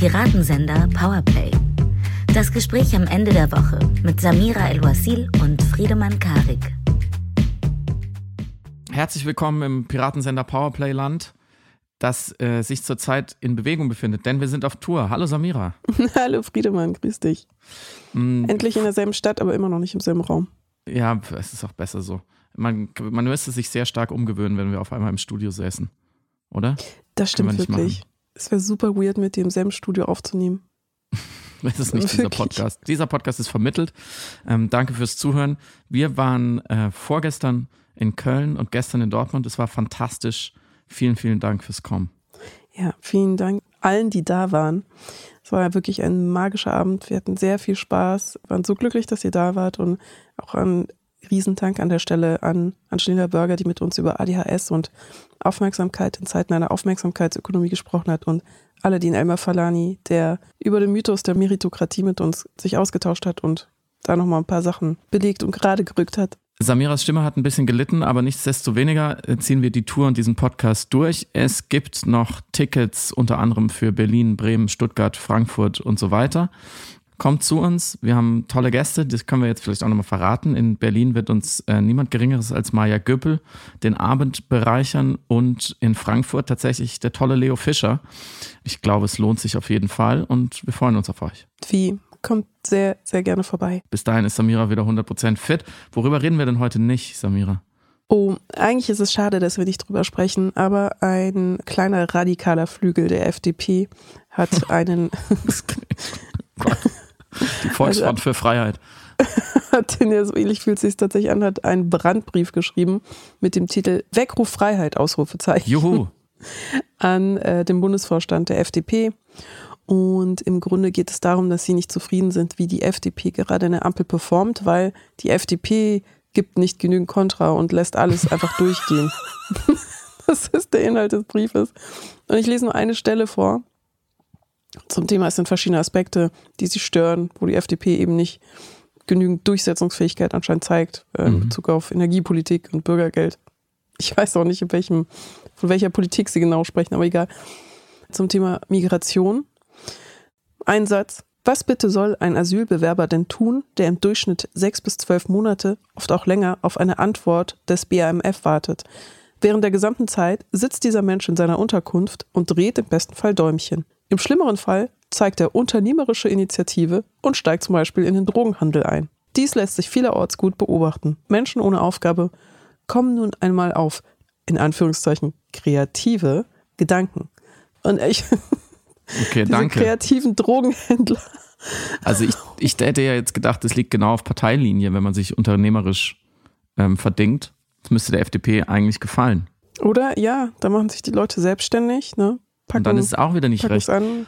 Piratensender Powerplay. Das Gespräch am Ende der Woche mit Samira El-Wasil und Friedemann Karik. Herzlich willkommen im Piratensender Powerplay Land, das äh, sich zurzeit in Bewegung befindet, denn wir sind auf Tour. Hallo Samira. Hallo Friedemann, grüß dich. Mm. Endlich in derselben Stadt, aber immer noch nicht im selben Raum. Ja, es ist auch besser so. Man, man müsste sich sehr stark umgewöhnen, wenn wir auf einmal im Studio säßen, oder? Das stimmt wirklich. Es wäre super weird, mit dir im selben Studio aufzunehmen. Das ist nicht dieser Podcast. Dieser Podcast ist vermittelt. Ähm, danke fürs Zuhören. Wir waren äh, vorgestern in Köln und gestern in Dortmund. Es war fantastisch. Vielen, vielen Dank fürs Kommen. Ja, vielen Dank allen, die da waren. Es war ja wirklich ein magischer Abend. Wir hatten sehr viel Spaß, waren so glücklich, dass ihr da wart und auch ein Riesentank an der Stelle an Angelina Burger, die mit uns über ADHS und Aufmerksamkeit in Zeiten einer Aufmerksamkeitsökonomie gesprochen hat und Aladin Elmer Falani, der über den Mythos der Meritokratie mit uns sich ausgetauscht hat und da nochmal ein paar Sachen belegt und gerade gerückt hat. Samiras Stimme hat ein bisschen gelitten, aber nichtsdestoweniger ziehen wir die Tour und diesen Podcast durch. Es gibt noch Tickets unter anderem für Berlin, Bremen, Stuttgart, Frankfurt und so weiter. Kommt zu uns, wir haben tolle Gäste, das können wir jetzt vielleicht auch nochmal verraten. In Berlin wird uns äh, niemand Geringeres als Maja Göppel den Abend bereichern und in Frankfurt tatsächlich der tolle Leo Fischer. Ich glaube, es lohnt sich auf jeden Fall und wir freuen uns auf euch. Wie? Kommt sehr, sehr gerne vorbei. Bis dahin ist Samira wieder 100% fit. Worüber reden wir denn heute nicht, Samira? Oh, eigentlich ist es schade, dass wir nicht drüber sprechen, aber ein kleiner radikaler Flügel der FDP hat einen. Die Volksfront also, für Freiheit. Hat den ja so ähnlich fühlt sich tatsächlich an, hat einen Brandbrief geschrieben mit dem Titel Weckruf Freiheit, Ausrufezeichen. Juhu. An äh, den Bundesvorstand der FDP. Und im Grunde geht es darum, dass sie nicht zufrieden sind, wie die FDP gerade in der Ampel performt, weil die FDP gibt nicht genügend Kontra und lässt alles einfach durchgehen. das ist der Inhalt des Briefes. Und ich lese nur eine Stelle vor zum Thema. Es sind verschiedene Aspekte, die sie stören, wo die FDP eben nicht genügend Durchsetzungsfähigkeit anscheinend zeigt äh, in mhm. Bezug auf Energiepolitik und Bürgergeld. Ich weiß auch nicht, in welchem, von welcher Politik sie genau sprechen, aber egal. Zum Thema Migration. Ein Satz. Was bitte soll ein Asylbewerber denn tun, der im Durchschnitt sechs bis zwölf Monate, oft auch länger, auf eine Antwort des BAMF wartet? Während der gesamten Zeit sitzt dieser Mensch in seiner Unterkunft und dreht im besten Fall Däumchen. Im schlimmeren Fall zeigt er unternehmerische Initiative und steigt zum Beispiel in den Drogenhandel ein. Dies lässt sich vielerorts gut beobachten. Menschen ohne Aufgabe kommen nun einmal auf, in Anführungszeichen, kreative Gedanken. Und ich, okay, diese danke. kreativen Drogenhändler. Also ich, ich hätte ja jetzt gedacht, das liegt genau auf Parteilinie, wenn man sich unternehmerisch ähm, verdingt. Das müsste der FDP eigentlich gefallen. Oder ja, da machen sich die Leute selbstständig, ne? Packen, und dann ist es auch wieder nicht recht. An.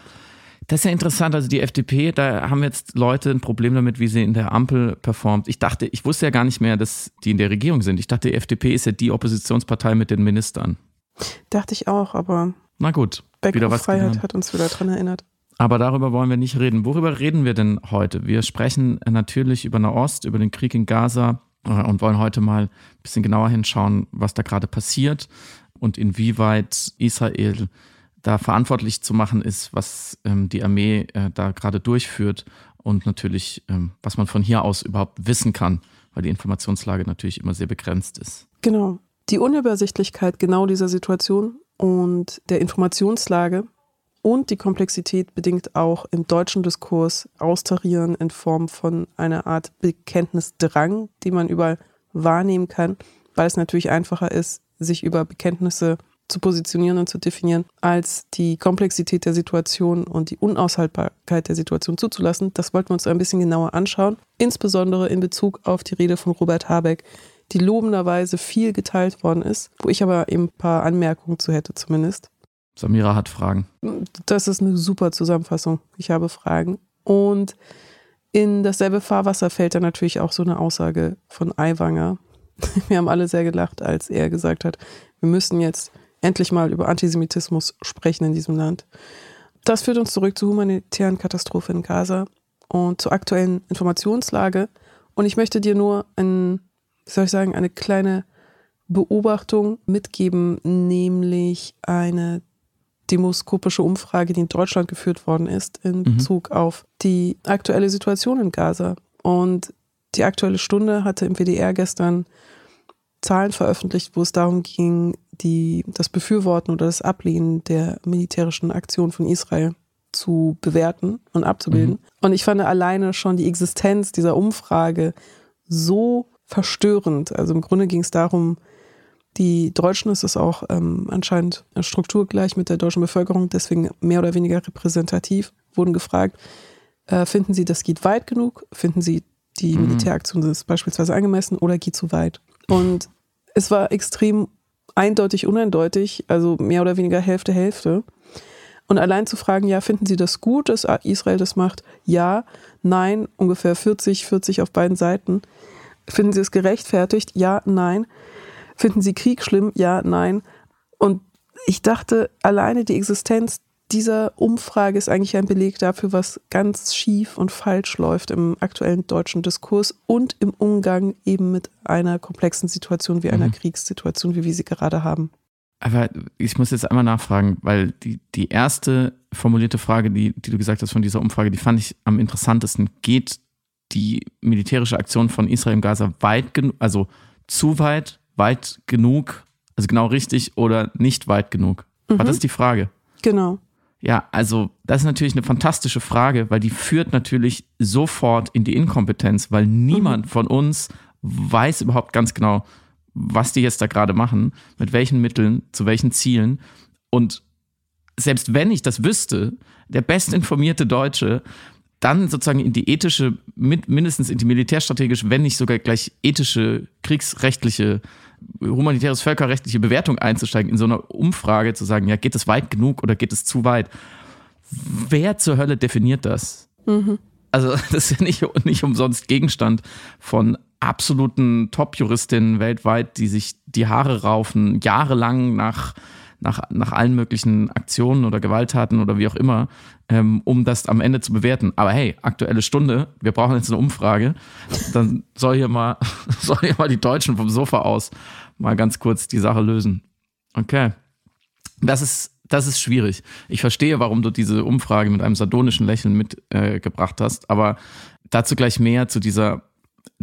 Das ist ja interessant. Also die FDP, da haben jetzt Leute ein Problem damit, wie sie in der Ampel performt. Ich dachte, ich wusste ja gar nicht mehr, dass die in der Regierung sind. Ich dachte, die FDP ist ja die Oppositionspartei mit den Ministern. Dachte ich auch, aber. Na gut. Back wieder was Freiheit gelernt. hat uns wieder daran erinnert. Aber darüber wollen wir nicht reden. Worüber reden wir denn heute? Wir sprechen natürlich über Nahost, über den Krieg in Gaza äh, und wollen heute mal ein bisschen genauer hinschauen, was da gerade passiert und inwieweit Israel da verantwortlich zu machen ist, was ähm, die Armee äh, da gerade durchführt und natürlich, ähm, was man von hier aus überhaupt wissen kann, weil die Informationslage natürlich immer sehr begrenzt ist. Genau. Die Unübersichtlichkeit genau dieser Situation und der Informationslage und die Komplexität bedingt auch im deutschen Diskurs Austarieren in Form von einer Art Bekenntnisdrang, die man überall wahrnehmen kann, weil es natürlich einfacher ist, sich über Bekenntnisse zu positionieren und zu definieren, als die Komplexität der Situation und die Unaushaltbarkeit der Situation zuzulassen. Das wollten wir uns ein bisschen genauer anschauen, insbesondere in Bezug auf die Rede von Robert Habeck, die lobenderweise viel geteilt worden ist, wo ich aber eben ein paar Anmerkungen zu hätte zumindest. Samira hat Fragen. Das ist eine super Zusammenfassung. Ich habe Fragen. Und in dasselbe Fahrwasser fällt dann natürlich auch so eine Aussage von Aiwanger. Wir haben alle sehr gelacht, als er gesagt hat, wir müssen jetzt endlich mal über Antisemitismus sprechen in diesem Land. Das führt uns zurück zur humanitären Katastrophe in Gaza und zur aktuellen Informationslage. Und ich möchte dir nur ein, soll ich sagen, eine kleine Beobachtung mitgeben, nämlich eine demoskopische Umfrage, die in Deutschland geführt worden ist, in mhm. Bezug auf die aktuelle Situation in Gaza. Und die aktuelle Stunde hatte im WDR gestern Zahlen veröffentlicht, wo es darum ging, die, das Befürworten oder das Ablehnen der militärischen Aktion von Israel zu bewerten und abzubilden. Mhm. Und ich fand alleine schon die Existenz dieser Umfrage so verstörend. Also im Grunde ging es darum, die Deutschen ist es auch ähm, anscheinend strukturgleich mit der deutschen Bevölkerung, deswegen mehr oder weniger repräsentativ, wurden gefragt, äh, finden Sie, das geht weit genug? Finden Sie, die mhm. Militäraktion ist beispielsweise angemessen oder geht zu weit? Und es war extrem eindeutig, uneindeutig, also mehr oder weniger Hälfte, Hälfte. Und allein zu fragen, ja, finden Sie das gut, dass Israel das macht? Ja, nein, ungefähr 40, 40 auf beiden Seiten. Finden Sie es gerechtfertigt? Ja, nein. Finden Sie Krieg schlimm? Ja, nein. Und ich dachte, alleine die Existenz dieser Umfrage ist eigentlich ein Beleg dafür, was ganz schief und falsch läuft im aktuellen deutschen Diskurs und im Umgang eben mit einer komplexen Situation wie einer mhm. Kriegssituation, wie wir sie gerade haben. Aber ich muss jetzt einmal nachfragen, weil die, die erste formulierte Frage, die, die du gesagt hast von dieser Umfrage, die fand ich am interessantesten. Geht die militärische Aktion von Israel im Gaza weit genug, also zu weit weit genug, also genau richtig oder nicht weit genug? Mhm. War das die Frage? Genau. Ja, also das ist natürlich eine fantastische Frage, weil die führt natürlich sofort in die Inkompetenz, weil niemand mhm. von uns weiß überhaupt ganz genau, was die jetzt da gerade machen, mit welchen Mitteln, zu welchen Zielen. Und selbst wenn ich das wüsste, der bestinformierte Deutsche dann sozusagen in die ethische, mindestens in die militärstrategische, wenn nicht sogar gleich ethische, kriegsrechtliche, humanitäres, völkerrechtliche Bewertung einzusteigen, in so einer Umfrage zu sagen, ja, geht es weit genug oder geht es zu weit? Wer zur Hölle definiert das? Mhm. Also, das ist ja nicht, nicht umsonst Gegenstand von absoluten Top-Juristinnen weltweit, die sich die Haare raufen, jahrelang nach nach, nach allen möglichen Aktionen oder Gewalttaten oder wie auch immer, ähm, um das am Ende zu bewerten. Aber hey, aktuelle Stunde, wir brauchen jetzt eine Umfrage. Dann soll hier mal, soll hier mal die Deutschen vom Sofa aus mal ganz kurz die Sache lösen. Okay. Das ist, das ist schwierig. Ich verstehe, warum du diese Umfrage mit einem sardonischen Lächeln mitgebracht äh, hast, aber dazu gleich mehr zu dieser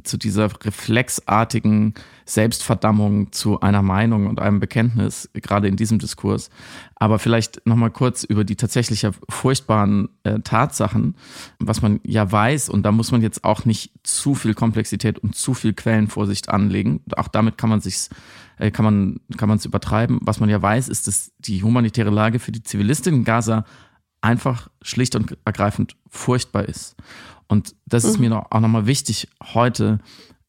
zu dieser reflexartigen Selbstverdammung zu einer Meinung und einem Bekenntnis, gerade in diesem Diskurs. Aber vielleicht nochmal kurz über die tatsächlich furchtbaren äh, Tatsachen, was man ja weiß, und da muss man jetzt auch nicht zu viel Komplexität und zu viel Quellenvorsicht anlegen. Auch damit kann man sich äh, kann man kann man es übertreiben. Was man ja weiß, ist, dass die humanitäre Lage für die Zivilistinnen in Gaza einfach schlicht und ergreifend furchtbar ist. Und das ist mhm. mir auch nochmal wichtig, heute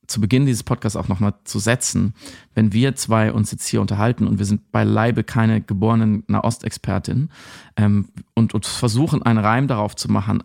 zu Beginn dieses Podcasts auch nochmal zu setzen. Wenn wir zwei uns jetzt hier unterhalten und wir sind beileibe keine geborenen Nahostexpertin ähm, und, und versuchen, einen Reim darauf zu machen,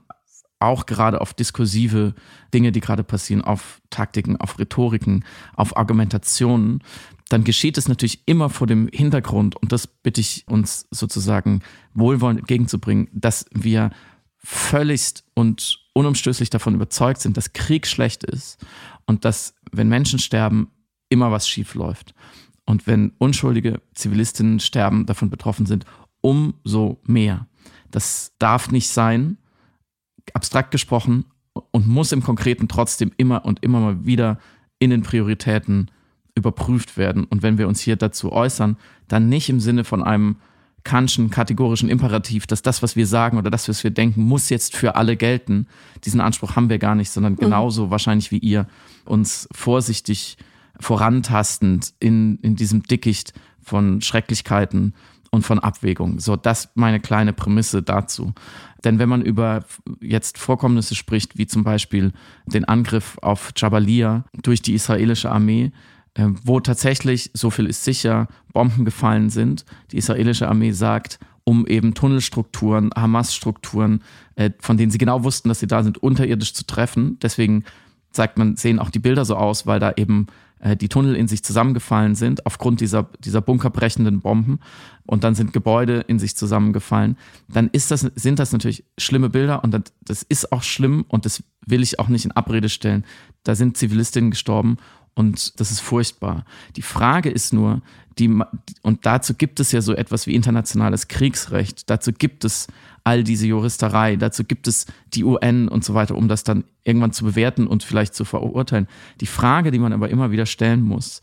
auch gerade auf diskursive Dinge, die gerade passieren, auf Taktiken, auf Rhetoriken, auf Argumentationen, dann geschieht es natürlich immer vor dem Hintergrund, und das bitte ich uns sozusagen wohlwollend entgegenzubringen, dass wir völligst und unumstößlich davon überzeugt sind, dass Krieg schlecht ist und dass, wenn Menschen sterben, immer was schief läuft. Und wenn unschuldige Zivilistinnen sterben, davon betroffen sind, umso mehr. Das darf nicht sein, abstrakt gesprochen, und muss im Konkreten trotzdem immer und immer mal wieder in den Prioritäten überprüft werden. Und wenn wir uns hier dazu äußern, dann nicht im Sinne von einem Kantschen kategorischen Imperativ, dass das, was wir sagen oder das, was wir denken, muss jetzt für alle gelten. Diesen Anspruch haben wir gar nicht, sondern mhm. genauso mhm. wahrscheinlich wie ihr uns vorsichtig vorantastend in, in diesem Dickicht von Schrecklichkeiten und von Abwägungen. So, das meine kleine Prämisse dazu. Denn wenn man über jetzt Vorkommnisse spricht, wie zum Beispiel den Angriff auf Jabalia durch die israelische Armee, wo tatsächlich, so viel ist sicher, Bomben gefallen sind. Die israelische Armee sagt, um eben Tunnelstrukturen, Hamas-Strukturen, äh, von denen sie genau wussten, dass sie da sind, unterirdisch zu treffen. Deswegen sagt man, sehen auch die Bilder so aus, weil da eben äh, die Tunnel in sich zusammengefallen sind aufgrund dieser, dieser bunkerbrechenden Bomben und dann sind Gebäude in sich zusammengefallen, dann ist das, sind das natürlich schlimme Bilder und das, das ist auch schlimm und das will ich auch nicht in Abrede stellen. Da sind Zivilistinnen gestorben Und das ist furchtbar. Die Frage ist nur, die, und dazu gibt es ja so etwas wie internationales Kriegsrecht, dazu gibt es all diese Juristerei, dazu gibt es die UN und so weiter, um das dann irgendwann zu bewerten und vielleicht zu verurteilen. Die Frage, die man aber immer wieder stellen muss,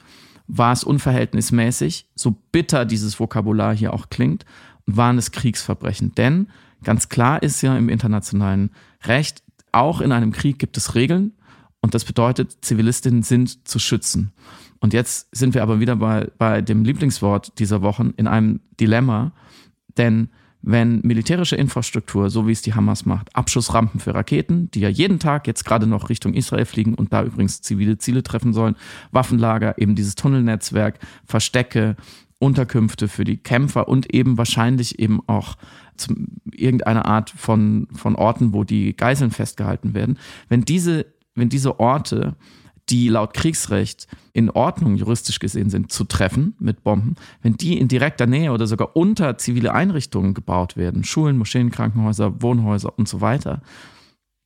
war es unverhältnismäßig, so bitter dieses Vokabular hier auch klingt, waren es Kriegsverbrechen? Denn ganz klar ist ja im internationalen Recht, auch in einem Krieg gibt es Regeln und das bedeutet, Zivilistinnen sind zu schützen. Und jetzt sind wir aber wieder bei, bei dem Lieblingswort dieser Wochen in einem Dilemma, denn wenn militärische Infrastruktur, so wie es die Hamas macht, Abschussrampen für Raketen, die ja jeden Tag jetzt gerade noch Richtung Israel fliegen und da übrigens zivile Ziele treffen sollen, Waffenlager, eben dieses Tunnelnetzwerk, Verstecke, Unterkünfte für die Kämpfer und eben wahrscheinlich eben auch irgendeine Art von, von Orten, wo die Geiseln festgehalten werden. Wenn diese, wenn diese Orte die laut Kriegsrecht in Ordnung juristisch gesehen sind, zu treffen mit Bomben, wenn die in direkter Nähe oder sogar unter zivile Einrichtungen gebaut werden, Schulen, Moscheen, Krankenhäuser, Wohnhäuser und so weiter,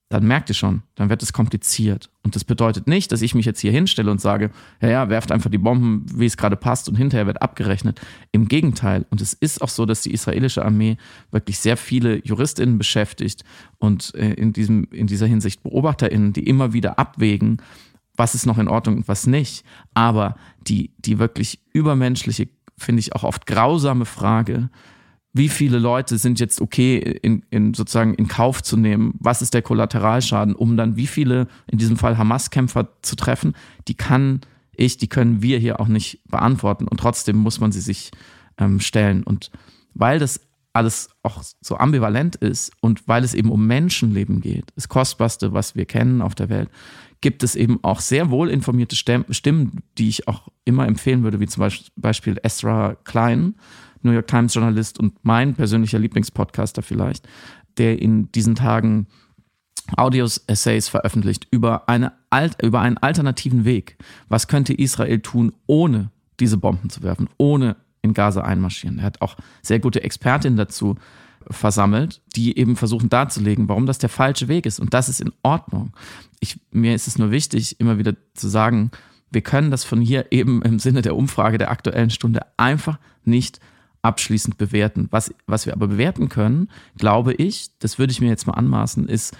dann merkt ihr schon, dann wird es kompliziert. Und das bedeutet nicht, dass ich mich jetzt hier hinstelle und sage, ja, ja, werft einfach die Bomben, wie es gerade passt und hinterher wird abgerechnet. Im Gegenteil. Und es ist auch so, dass die israelische Armee wirklich sehr viele JuristInnen beschäftigt und äh, in, diesem, in dieser Hinsicht BeobachterInnen, die immer wieder abwägen, was ist noch in Ordnung und was nicht. Aber die, die wirklich übermenschliche, finde ich auch oft grausame Frage, wie viele Leute sind jetzt okay in, in sozusagen in Kauf zu nehmen? Was ist der Kollateralschaden, um dann wie viele, in diesem Fall Hamas-Kämpfer zu treffen? Die kann ich, die können wir hier auch nicht beantworten und trotzdem muss man sie sich ähm, stellen. Und weil das alles auch so ambivalent ist und weil es eben um Menschenleben geht, das Kostbarste, was wir kennen auf der Welt, gibt es eben auch sehr wohl informierte Stimmen, die ich auch immer empfehlen würde, wie zum Beispiel Ezra Klein, New York Times Journalist und mein persönlicher Lieblingspodcaster vielleicht, der in diesen Tagen Audios-Essays veröffentlicht über, eine, über einen alternativen Weg. Was könnte Israel tun, ohne diese Bomben zu werfen, ohne in Gaza einmarschieren? Er hat auch sehr gute Expertinnen dazu versammelt, die eben versuchen darzulegen, warum das der falsche Weg ist. Und das ist in Ordnung. Ich, mir ist es nur wichtig, immer wieder zu sagen, wir können das von hier eben im Sinne der Umfrage der aktuellen Stunde einfach nicht abschließend bewerten. Was, was wir aber bewerten können, glaube ich, das würde ich mir jetzt mal anmaßen, ist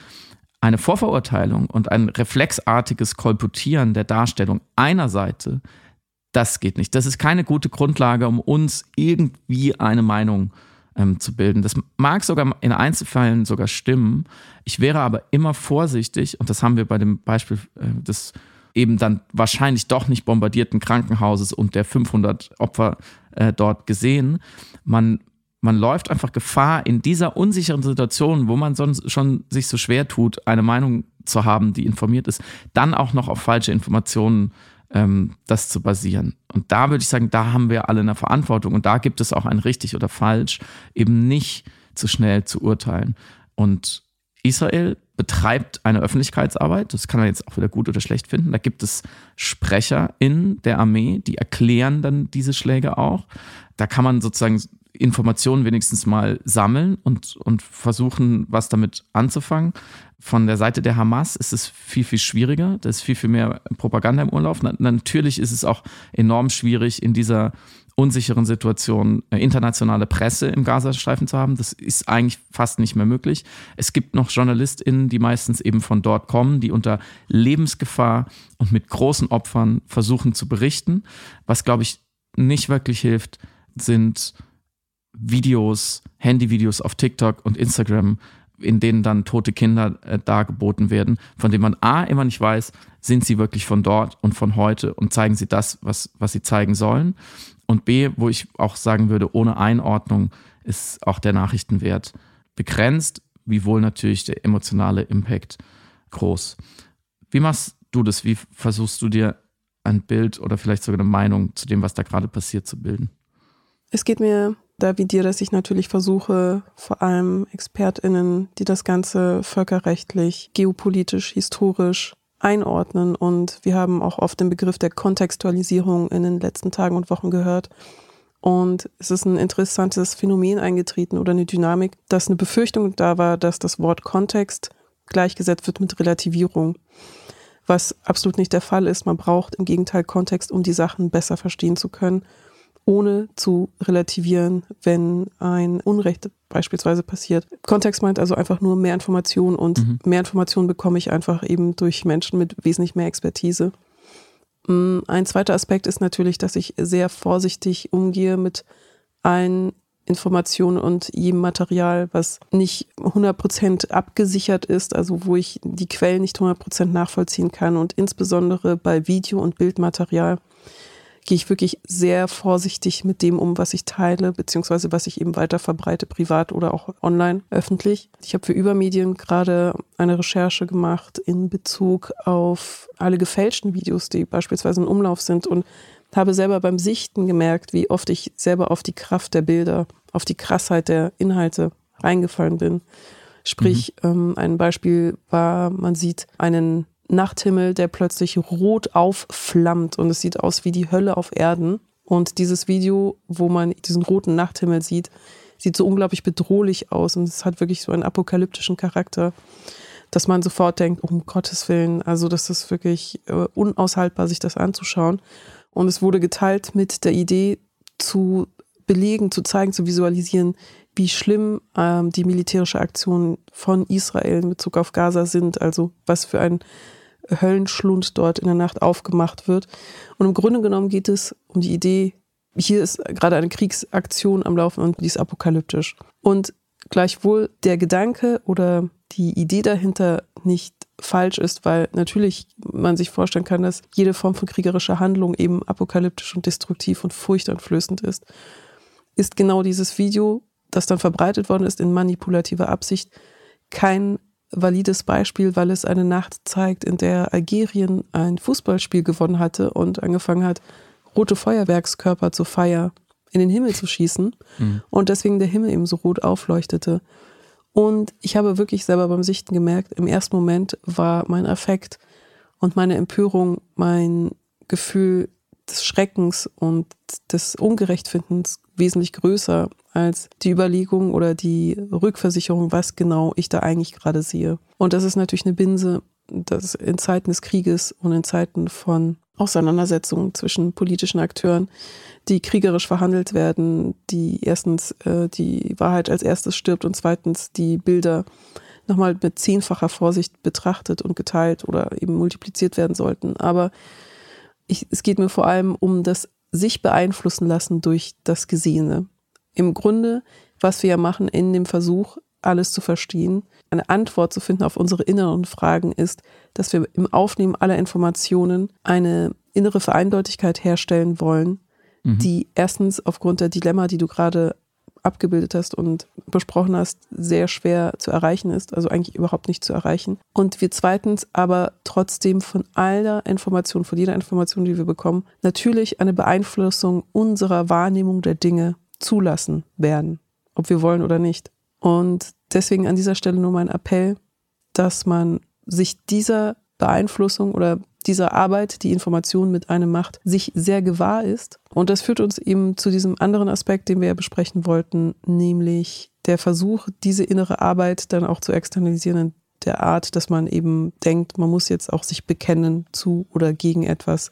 eine Vorverurteilung und ein reflexartiges Kolportieren der Darstellung einer Seite. Das geht nicht. Das ist keine gute Grundlage, um uns irgendwie eine Meinung zu ähm, zu bilden. Das mag sogar in Einzelfällen sogar stimmen. Ich wäre aber immer vorsichtig, und das haben wir bei dem Beispiel äh, des eben dann wahrscheinlich doch nicht bombardierten Krankenhauses und der 500 Opfer äh, dort gesehen. Man, man läuft einfach Gefahr, in dieser unsicheren Situation, wo man sonst schon sich so schwer tut, eine Meinung zu haben, die informiert ist, dann auch noch auf falsche Informationen ähm, das zu basieren. Und da würde ich sagen, da haben wir alle eine Verantwortung und da gibt es auch ein richtig oder falsch, eben nicht zu schnell zu urteilen. Und Israel betreibt eine Öffentlichkeitsarbeit, das kann man jetzt auch wieder gut oder schlecht finden. Da gibt es Sprecher in der Armee, die erklären dann diese Schläge auch. Da kann man sozusagen Informationen wenigstens mal sammeln und, und versuchen, was damit anzufangen. Von der Seite der Hamas ist es viel, viel schwieriger. Da ist viel, viel mehr Propaganda im Urlauf. Na, natürlich ist es auch enorm schwierig, in dieser unsicheren Situation äh, internationale Presse im Gazastreifen zu haben. Das ist eigentlich fast nicht mehr möglich. Es gibt noch JournalistInnen, die meistens eben von dort kommen, die unter Lebensgefahr und mit großen Opfern versuchen zu berichten. Was, glaube ich, nicht wirklich hilft, sind Videos, Handyvideos auf TikTok und Instagram, in denen dann tote Kinder äh, dargeboten werden, von denen man A immer nicht weiß, sind sie wirklich von dort und von heute und zeigen sie das, was, was sie zeigen sollen. Und B, wo ich auch sagen würde, ohne Einordnung ist auch der Nachrichtenwert begrenzt, wiewohl natürlich der emotionale Impact groß. Wie machst du das? Wie versuchst du dir ein Bild oder vielleicht sogar eine Meinung zu dem, was da gerade passiert, zu bilden? Es geht mir da wie dir, dass ich natürlich versuche, vor allem ExpertInnen, die das Ganze völkerrechtlich, geopolitisch, historisch einordnen. Und wir haben auch oft den Begriff der Kontextualisierung in den letzten Tagen und Wochen gehört. Und es ist ein interessantes Phänomen eingetreten oder eine Dynamik, dass eine Befürchtung da war, dass das Wort Kontext gleichgesetzt wird mit Relativierung. was absolut nicht der Fall ist. Man braucht im Gegenteil Kontext, um die Sachen besser verstehen zu können, ohne zu relativieren, wenn ein Unrecht beispielsweise passiert. Kontext meint also einfach nur mehr Informationen und mhm. mehr Informationen bekomme ich einfach eben durch Menschen mit wesentlich mehr Expertise. Mm, ein zweiter Aspekt ist natürlich, dass ich sehr vorsichtig umgehe mit allen Informationen und jedem Material, was nicht 100% abgesichert ist, also wo ich die Quellen nicht 100% nachvollziehen kann. Und insbesondere bei Video- und Bildmaterial gehe ich wirklich sehr vorsichtig mit dem um, was ich teile, beziehungsweise was ich eben weiter verbreite, privat oder auch online, öffentlich. Ich habe für Übermedien gerade eine Recherche gemacht in Bezug auf alle gefälschten Videos, die beispielsweise in Umlauf sind und habe selber beim Sichten gemerkt, wie oft ich selber auf die Kraft der Bilder, auf die Krassheit der Inhalte reingefallen bin. Sprich, mhm. ähm, ein Beispiel war, man sieht einen Nachthimmel, der plötzlich rot aufflammt und es sieht aus wie die Hölle auf Erden. Und dieses Video, wo man diesen roten Nachthimmel sieht, sieht so unglaublich bedrohlich aus und es hat wirklich so einen apokalyptischen Charakter, dass man sofort denkt, um Gottes Willen, also das ist wirklich äh, unaushaltbar, sich das anzuschauen. Und es wurde geteilt mit der Idee zu belegen, zu zeigen, zu visualisieren, wie schlimm ähm, die militärische Aktionen von Israel in Bezug auf Gaza sind, also was für ein Höllenschlund dort in der Nacht aufgemacht wird. Und im Grunde genommen geht es um die Idee, hier ist gerade eine Kriegsaktion am Laufen und die ist apokalyptisch. Und gleichwohl der Gedanke oder die Idee dahinter nicht falsch ist, weil natürlich man sich vorstellen kann, dass jede Form von kriegerischer Handlung eben apokalyptisch und destruktiv und furchteinflößend ist, ist genau dieses Video, das dann verbreitet worden ist in manipulativer Absicht, kein valides Beispiel, weil es eine Nacht zeigt, in der Algerien ein Fußballspiel gewonnen hatte und angefangen hat, rote Feuerwerkskörper zur Feier in den Himmel zu schießen mhm. und deswegen der Himmel eben so rot aufleuchtete. Und ich habe wirklich selber beim Sichten gemerkt, im ersten Moment war mein Affekt und meine Empörung, mein Gefühl des Schreckens und des Ungerechtfindens wesentlich größer als die Überlegung oder die Rückversicherung, was genau ich da eigentlich gerade sehe. Und das ist natürlich eine Binse, dass in Zeiten des Krieges und in Zeiten von Auseinandersetzungen zwischen politischen Akteuren die kriegerisch verhandelt werden, die erstens äh, die Wahrheit als erstes stirbt und zweitens die Bilder nochmal mit zehnfacher Vorsicht betrachtet und geteilt oder eben multipliziert werden sollten. Aber ich, es geht mir vor allem um das sich beeinflussen lassen durch das Gesehene. Im Grunde, was wir ja machen in dem Versuch, alles zu verstehen, eine Antwort zu finden auf unsere inneren Fragen ist, dass wir im Aufnehmen aller Informationen eine innere Vereindeutigkeit herstellen wollen, mhm. die erstens aufgrund der Dilemma, die du gerade abgebildet hast und besprochen hast, sehr schwer zu erreichen ist, also eigentlich überhaupt nicht zu erreichen. Und wir zweitens aber trotzdem von aller Information, von jeder Information, die wir bekommen, natürlich eine Beeinflussung unserer Wahrnehmung der Dinge zulassen werden, ob wir wollen oder nicht. Und deswegen an dieser Stelle nur mein Appell, dass man sich dieser Beeinflussung oder dieser Arbeit, die Information mit einem macht, sich sehr gewahr ist. Und das führt uns eben zu diesem anderen Aspekt, den wir ja besprechen wollten, nämlich der Versuch, diese innere Arbeit dann auch zu externalisieren in der Art, dass man eben denkt, man muss jetzt auch sich bekennen zu oder gegen etwas.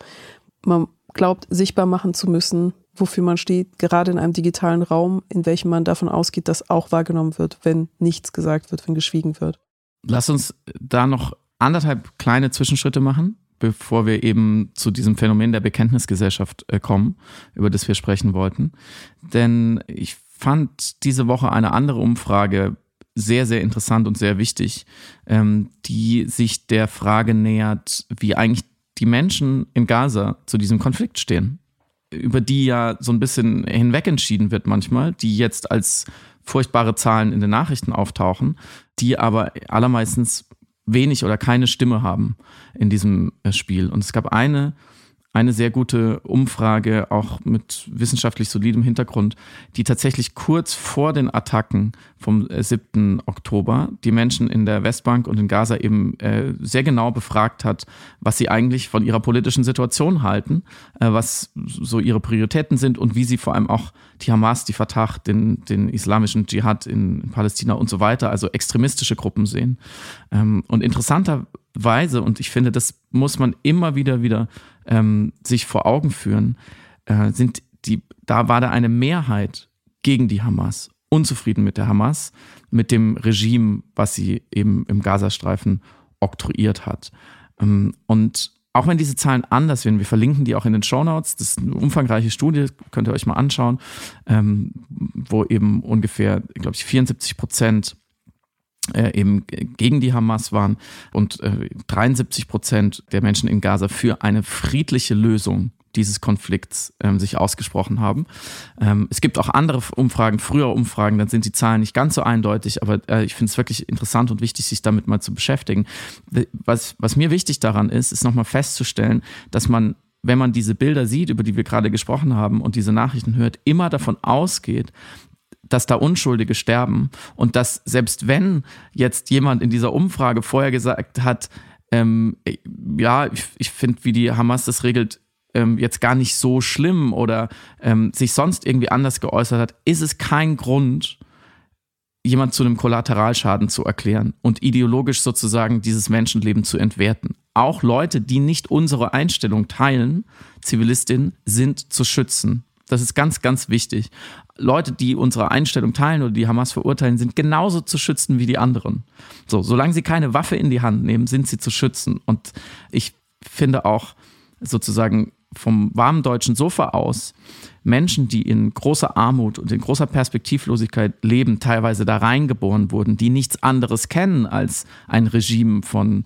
Man glaubt, sichtbar machen zu müssen, wofür man steht, gerade in einem digitalen Raum, in welchem man davon ausgeht, dass auch wahrgenommen wird, wenn nichts gesagt wird, wenn geschwiegen wird. Lass uns da noch anderthalb kleine Zwischenschritte machen bevor wir eben zu diesem Phänomen der Bekenntnisgesellschaft äh, kommen, über das wir sprechen wollten. Denn ich fand diese Woche eine andere Umfrage sehr, sehr interessant und sehr wichtig, ähm, die sich der Frage nähert, wie eigentlich die Menschen in Gaza zu diesem Konflikt stehen, über die ja so ein bisschen hinweg entschieden wird manchmal, die jetzt als furchtbare Zahlen in den Nachrichten auftauchen, die aber allermeistens wenig oder keine Stimme haben in diesem äh, Spiel. Und es gab eine eine sehr gute Umfrage, auch mit wissenschaftlich solidem Hintergrund, die tatsächlich kurz vor den Attacken vom 7. Äh, Oktober die Menschen in der Westbank und in Gaza eben äh, sehr genau befragt hat, was sie eigentlich von ihrer politischen Situation halten, äh, was so ihre Prioritäten sind und wie sie vor allem auch die Hamas, die Fatah, den, den islamischen Dschihad in, in Palästina und so weiter, also extremistische Gruppen sehen. Ähm, und interessanter Weise, und ich finde, das muss man immer wieder wieder ähm, sich vor Augen führen, äh, sind die, da war da eine Mehrheit gegen die Hamas, unzufrieden mit der Hamas, mit dem Regime, was sie eben im Gazastreifen oktroyiert hat. Ähm, und auch wenn diese Zahlen anders werden, wir verlinken die auch in den Show Notes. Das ist eine umfangreiche Studie, könnt ihr euch mal anschauen, ähm, wo eben ungefähr, glaube ich, 74 Prozent äh, eben gegen die Hamas waren und äh, 73 Prozent der Menschen in Gaza für eine friedliche Lösung dieses Konflikts ähm, sich ausgesprochen haben. Ähm, es gibt auch andere Umfragen, frühere Umfragen, dann sind die Zahlen nicht ganz so eindeutig, aber äh, ich finde es wirklich interessant und wichtig, sich damit mal zu beschäftigen. Was, was mir wichtig daran ist, ist nochmal festzustellen, dass man wenn man diese Bilder sieht, über die wir gerade gesprochen haben und diese Nachrichten hört, immer davon ausgeht, dass da Unschuldige sterben und dass selbst wenn jetzt jemand in dieser Umfrage vorher gesagt hat, ähm, ja, ich, ich finde, wie die Hamas das regelt, ähm, jetzt gar nicht so schlimm oder ähm, sich sonst irgendwie anders geäußert hat, ist es kein Grund, jemand zu einem Kollateralschaden zu erklären und ideologisch sozusagen dieses Menschenleben zu entwerten. Auch Leute, die nicht unsere Einstellung teilen, Zivilistinnen, sind zu schützen. Das ist ganz, ganz wichtig. Leute, die unsere Einstellung teilen oder die Hamas verurteilen, sind genauso zu schützen wie die anderen. So, solange sie keine Waffe in die Hand nehmen, sind sie zu schützen. Und ich finde auch sozusagen vom warmen deutschen Sofa aus Menschen, die in großer Armut und in großer Perspektivlosigkeit leben, teilweise da reingeboren wurden, die nichts anderes kennen als ein Regime von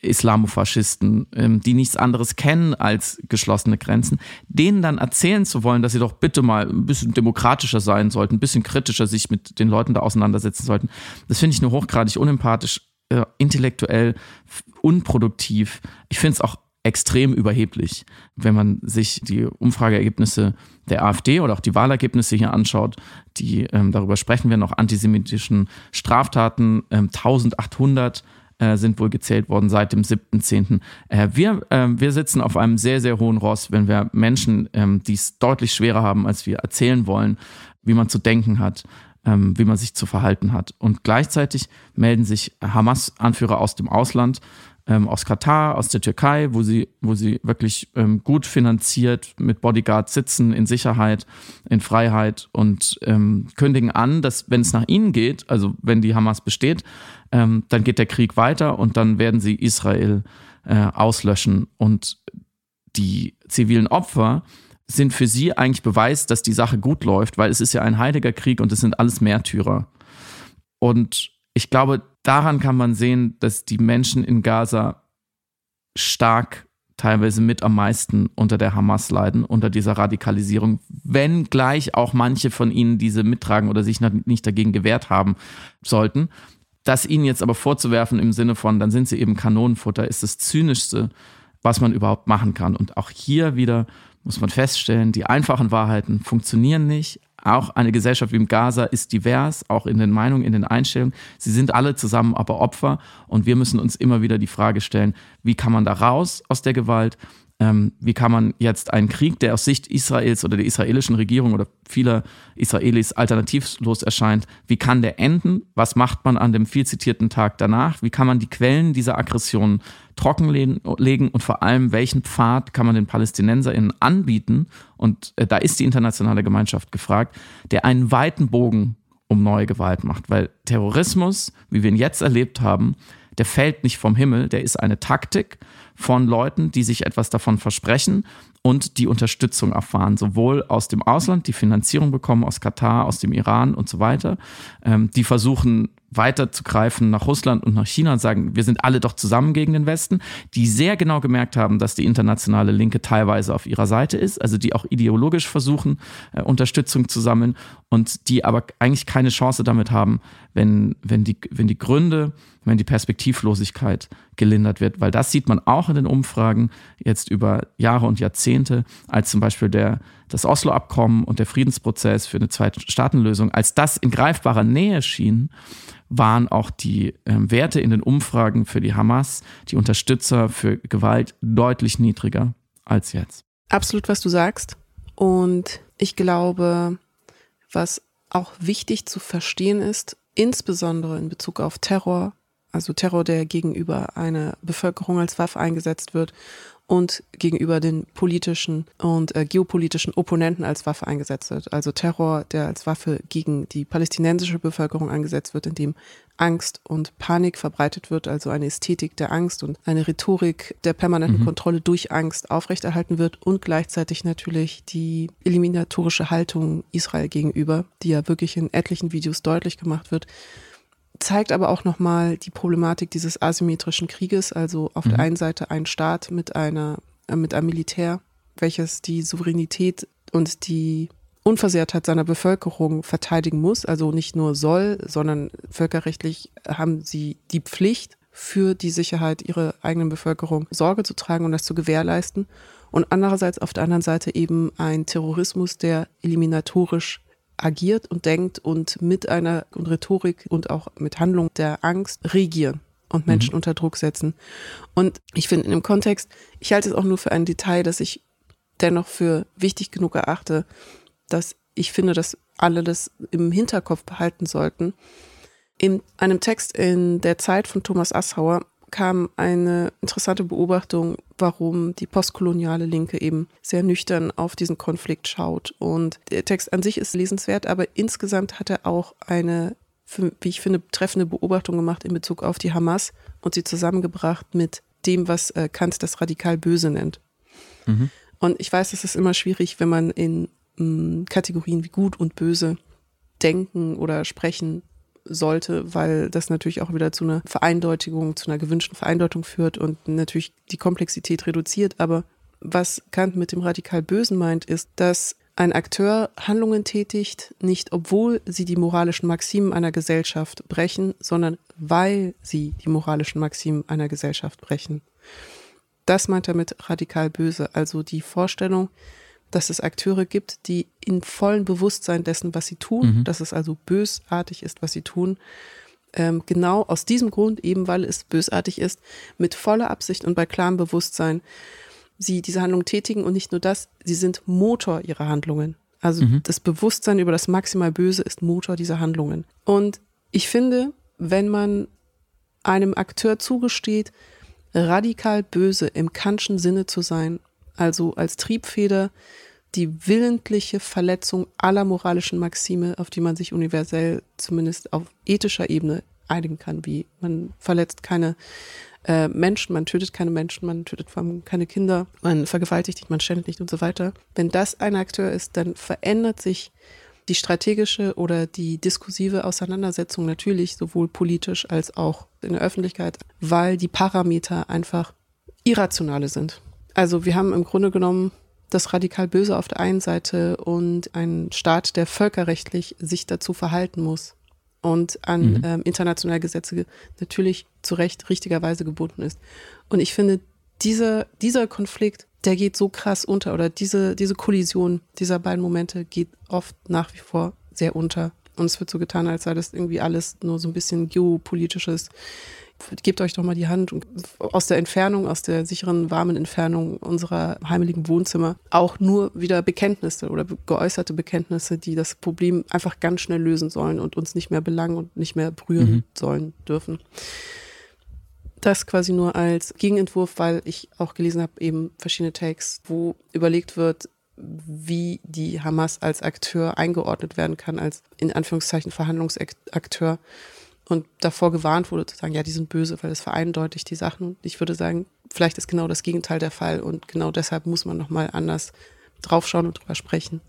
Islamofaschisten, ähm, die nichts anderes kennen als geschlossene Grenzen, denen dann erzählen zu wollen, dass sie doch bitte mal ein bisschen demokratischer sein sollten, ein bisschen kritischer sich mit den Leuten da auseinandersetzen sollten, das finde ich nur hochgradig unempathisch, äh, intellektuell unproduktiv. Ich finde es auch extrem überheblich. Wenn man sich die Umfrageergebnisse der AfD oder auch die Wahlergebnisse hier anschaut, die ähm, darüber sprechen wir noch, antisemitischen Straftaten, ähm, 1800 äh, sind wohl gezählt worden seit dem 7.10. Äh, wir, äh, wir sitzen auf einem sehr, sehr hohen Ross, wenn wir Menschen, ähm, die es deutlich schwerer haben, als wir erzählen wollen, wie man zu denken hat, ähm, wie man sich zu verhalten hat. Und gleichzeitig melden sich Hamas-Anführer aus dem Ausland, ähm, aus Katar, aus der Türkei, wo sie, wo sie wirklich ähm, gut finanziert mit Bodyguards sitzen, in Sicherheit, in Freiheit und ähm, kündigen an, dass wenn es nach ihnen geht, also wenn die Hamas besteht, ähm, dann geht der Krieg weiter und dann werden sie Israel äh, auslöschen. Und die zivilen Opfer sind für sie eigentlich Beweis, dass die Sache gut läuft, weil es ist ja ein heiliger Krieg und es sind alles Märtyrer. Und ich glaube, daran kann man sehen, dass die Menschen in Gaza stark teilweise mit am meisten unter der Hamas leiden, unter dieser Radikalisierung, wenn gleich auch manche von ihnen diese mittragen oder sich nicht dagegen gewehrt haben sollten. Das ihnen jetzt aber vorzuwerfen im Sinne von, dann sind sie eben Kanonenfutter, ist das Zynischste, was man überhaupt machen kann. Und auch hier wieder muss man feststellen, die einfachen Wahrheiten funktionieren nicht. Auch eine Gesellschaft wie im Gaza ist divers, auch in den Meinungen, in den Einstellungen. Sie sind alle zusammen aber Opfer und wir müssen uns immer wieder die Frage stellen, wie kann man da raus aus der Gewalt ähm, wie kann man jetzt einen Krieg, der aus Sicht Israels oder der israelischen Regierung oder vieler Israelis alternativlos erscheint, wie kann der enden? Was macht man an dem viel zitierten Tag danach? Wie kann man die Quellen dieser Aggression trockenlegen und vor allem, welchen Pfad kann man den PalästinenserInnen anbieten? Und äh, da ist die internationale Gemeinschaft gefragt, der einen weiten Bogen um neue Gewalt macht, weil Terrorismus, wie wir ihn jetzt erlebt haben, der fällt nicht vom Himmel, der ist eine Taktik von Leuten, die sich etwas davon versprechen und die Unterstützung erfahren, sowohl aus dem Ausland, die Finanzierung bekommen, aus Katar, aus dem Iran und so weiter, ähm, die versuchen weiterzugreifen nach Russland und nach China und sagen, wir sind alle doch zusammen gegen den Westen, die sehr genau gemerkt haben, dass die internationale Linke teilweise auf ihrer Seite ist, also die auch ideologisch versuchen, äh, Unterstützung zu sammeln und die aber eigentlich keine Chance damit haben, wenn, wenn, die, wenn die Gründe, wenn die Perspektivlosigkeit gelindert wird, weil das sieht man auch in den Umfragen jetzt über Jahre und Jahrzehnte, als zum Beispiel der, das Oslo-Abkommen und der Friedensprozess für eine Zwei-Staaten-Lösung, als das in greifbarer Nähe schien, waren auch die äh, Werte in den Umfragen für die Hamas, die Unterstützer für Gewalt deutlich niedriger als jetzt. Absolut, was du sagst. Und ich glaube, was auch wichtig zu verstehen ist, insbesondere in Bezug auf Terror, also Terror, der gegenüber einer Bevölkerung als Waffe eingesetzt wird und gegenüber den politischen und äh, geopolitischen Opponenten als Waffe eingesetzt wird. Also Terror, der als Waffe gegen die palästinensische Bevölkerung eingesetzt wird, indem Angst und Panik verbreitet wird, also eine Ästhetik der Angst und eine Rhetorik der permanenten mhm. Kontrolle durch Angst aufrechterhalten wird und gleichzeitig natürlich die eliminatorische Haltung Israel gegenüber, die ja wirklich in etlichen Videos deutlich gemacht wird, zeigt aber auch nochmal die Problematik dieses asymmetrischen Krieges, also auf mhm. der einen Seite ein Staat mit einer, äh, mit einem Militär, welches die Souveränität und die Unversehrtheit seiner Bevölkerung verteidigen muss, also nicht nur soll, sondern völkerrechtlich haben sie die Pflicht, für die Sicherheit ihrer eigenen Bevölkerung Sorge zu tragen und das zu gewährleisten. Und andererseits auf der anderen Seite eben ein Terrorismus, der eliminatorisch agiert und denkt und mit einer und Rhetorik und auch mit Handlung der Angst regieren und Menschen mhm. unter Druck setzen. Und ich finde in dem Kontext, ich halte es auch nur für ein Detail, das ich dennoch für wichtig genug erachte, dass ich finde, dass alle das im Hinterkopf behalten sollten. In einem Text in der Zeit von Thomas Assauer kam eine interessante Beobachtung, warum die postkoloniale Linke eben sehr nüchtern auf diesen Konflikt schaut. Und der Text an sich ist lesenswert, aber insgesamt hat er auch eine, wie ich finde, treffende Beobachtung gemacht in Bezug auf die Hamas und sie zusammengebracht mit dem, was äh, Kant das radikal Böse nennt. Mhm. Und ich weiß, es ist immer schwierig, wenn man in mh, Kategorien wie gut und böse denken oder sprechen sollte, weil das natürlich auch wieder zu einer Vereindeutigung, zu einer gewünschten Vereindeutung führt und natürlich die Komplexität reduziert. Aber was Kant mit dem radikal Bösen meint, ist, dass ein Akteur Handlungen tätigt, nicht obwohl sie die moralischen Maximen einer Gesellschaft brechen, sondern weil sie die moralischen Maximen einer Gesellschaft brechen. Das meint er mit radikal böse, also die Vorstellung, dass es Akteure gibt, die in vollem Bewusstsein dessen, was sie tun, mhm. dass es also bösartig ist, was sie tun, ähm, genau aus diesem Grund, eben weil es bösartig ist, mit voller Absicht und bei klarem Bewusstsein sie diese Handlung tätigen und nicht nur das, sie sind Motor ihrer Handlungen. Also mhm. das Bewusstsein über das maximal Böse ist Motor dieser Handlungen. Und ich finde, wenn man einem Akteur zugesteht, radikal böse im Kantschen Sinne zu sein, also als Triebfeder die willentliche Verletzung aller moralischen Maxime, auf die man sich universell zumindest auf ethischer Ebene einigen kann, wie man verletzt keine äh, Menschen, man tötet keine Menschen, man tötet vor allem keine Kinder, man vergewaltigt nicht, man schändet nicht und so weiter. Wenn das ein Akteur ist, dann verändert sich die strategische oder die diskursive Auseinandersetzung natürlich sowohl politisch als auch in der Öffentlichkeit, weil die Parameter einfach irrationale sind. Also wir haben im Grunde genommen das radikal Böse auf der einen Seite und einen Staat, der völkerrechtlich sich dazu verhalten muss und an mhm. ähm, internationale Gesetze natürlich zu Recht richtigerweise gebunden ist. Und ich finde, dieser, dieser Konflikt, der geht so krass unter oder diese, diese Kollision dieser beiden Momente geht oft nach wie vor sehr unter. Und es wird so getan, als sei das irgendwie alles nur so ein bisschen geopolitisches gebt euch doch mal die Hand und aus der Entfernung, aus der sicheren, warmen Entfernung unserer heimeligen Wohnzimmer auch nur wieder Bekenntnisse oder geäußerte Bekenntnisse, die das Problem einfach ganz schnell lösen sollen und uns nicht mehr belangen und nicht mehr berühren mhm. sollen dürfen. Das quasi nur als Gegenentwurf, weil ich auch gelesen habe, eben verschiedene Takes, wo überlegt wird, wie die Hamas als Akteur eingeordnet werden kann, als in Anführungszeichen Verhandlungsakteur und davor gewarnt wurde zu sagen, ja, die sind böse, weil es vereindeutigt die Sachen. Ich würde sagen, vielleicht ist genau das Gegenteil der Fall und genau deshalb muss man nochmal anders draufschauen und drüber sprechen.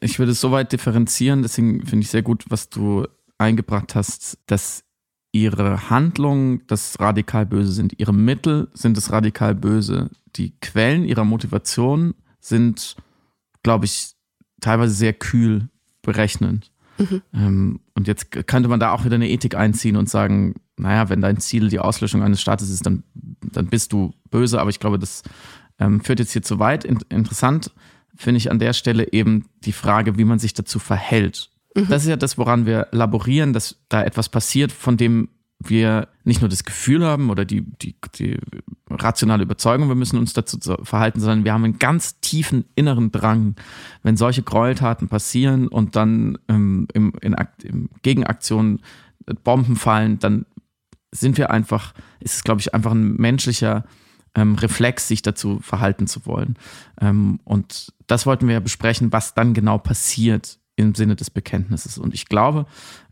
Ich würde es soweit differenzieren, deswegen finde ich sehr gut, was du eingebracht hast, dass ihre Handlungen das radikal böse sind, ihre Mittel sind das radikal böse, die Quellen ihrer Motivation sind, glaube ich, teilweise sehr kühl berechnend. Mhm. Ähm, und jetzt könnte man da auch wieder eine Ethik einziehen und sagen, naja, wenn dein Ziel die Auslöschung eines Staates ist, dann, dann bist du böse. Aber ich glaube, das ähm, führt jetzt hier zu weit. In, interessant finde ich an der Stelle eben die Frage, wie man sich dazu verhält. Mhm. Das ist ja das, woran wir laborieren, dass da etwas passiert, von dem wir nicht nur das Gefühl haben oder die, die, die rationale Überzeugung, wir müssen uns dazu verhalten, sondern wir haben einen ganz tiefen inneren Drang, wenn solche Gräueltaten passieren und dann ähm, im, in, in Gegenaktionen Bomben fallen, dann sind wir einfach, ist es, glaube ich, einfach ein menschlicher ähm, Reflex, sich dazu verhalten zu wollen. Ähm, und das wollten wir ja besprechen, was dann genau passiert im Sinne des Bekenntnisses. Und ich glaube,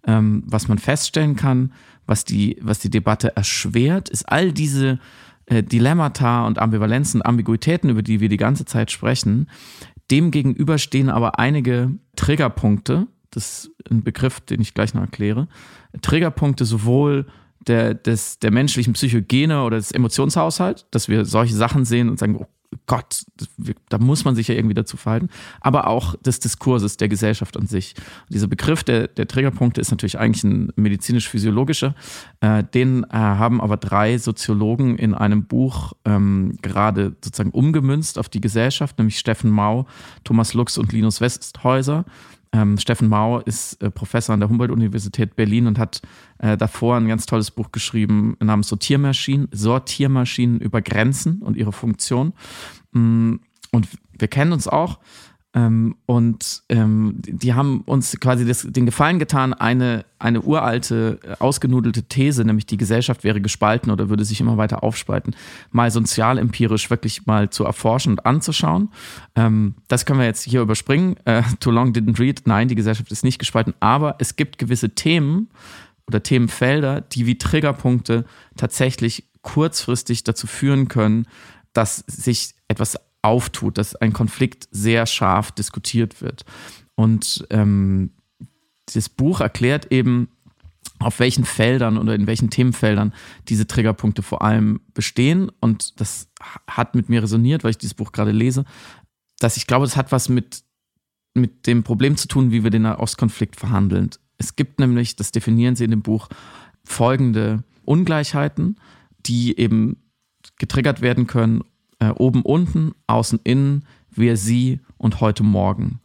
ähm, was man feststellen kann, was die, was die Debatte erschwert, ist all diese äh, Dilemmata und Ambivalenzen, Ambiguitäten, über die wir die ganze Zeit sprechen. Demgegenüber stehen aber einige Triggerpunkte, das ist ein Begriff, den ich gleich noch erkläre. Triggerpunkte sowohl der, des, der menschlichen Psychogene oder des Emotionshaushalts, dass wir solche Sachen sehen und sagen, oh Gott, da muss man sich ja irgendwie dazu verhalten, aber auch des Diskurses, der Gesellschaft an sich. Dieser Begriff der, der Triggerpunkte ist natürlich eigentlich ein medizinisch-physiologischer. Äh, den äh, haben aber drei Soziologen in einem Buch ähm, gerade sozusagen umgemünzt auf die Gesellschaft, nämlich Steffen Mau, Thomas Lux und Linus Westhäuser. Ähm, Steffen Mau ist äh, Professor an der Humboldt-Universität Berlin und hat äh, davor ein ganz tolles Buch geschrieben namens Sortiermaschinen, Sortiermaschinen über Grenzen und ihre Funktion. Mm, und wir kennen uns auch ähm, und ähm, die haben uns quasi das, den Gefallen getan, eine, eine uralte, äh, ausgenudelte These, nämlich die Gesellschaft wäre gespalten oder würde sich immer weiter aufspalten, mal sozialempirisch wirklich mal zu erforschen und anzuschauen. Ähm, das können wir jetzt hier überspringen. Äh, Too long didn't read. Nein, die Gesellschaft ist nicht gespalten, aber es gibt gewisse Themen oder Themenfelder, die wie Triggerpunkte tatsächlich kurzfristig dazu führen können, dass sich etwas auftut, dass ein Konflikt sehr scharf diskutiert wird. Und ähm, das Buch erklärt eben, auf welchen Feldern oder in welchen Themenfeldern diese Triggerpunkte vor allem bestehen. Und das hat mit mir resoniert, weil ich dieses Buch gerade lese, dass ich glaube, das hat was mit, mit dem Problem zu tun, wie wir den Ostkonflikt verhandeln. Es gibt nämlich, das definieren sie in dem Buch, folgende Ungleichheiten, die eben getriggert werden können äh, oben, unten, außen, innen, wir, sie und heute Morgen.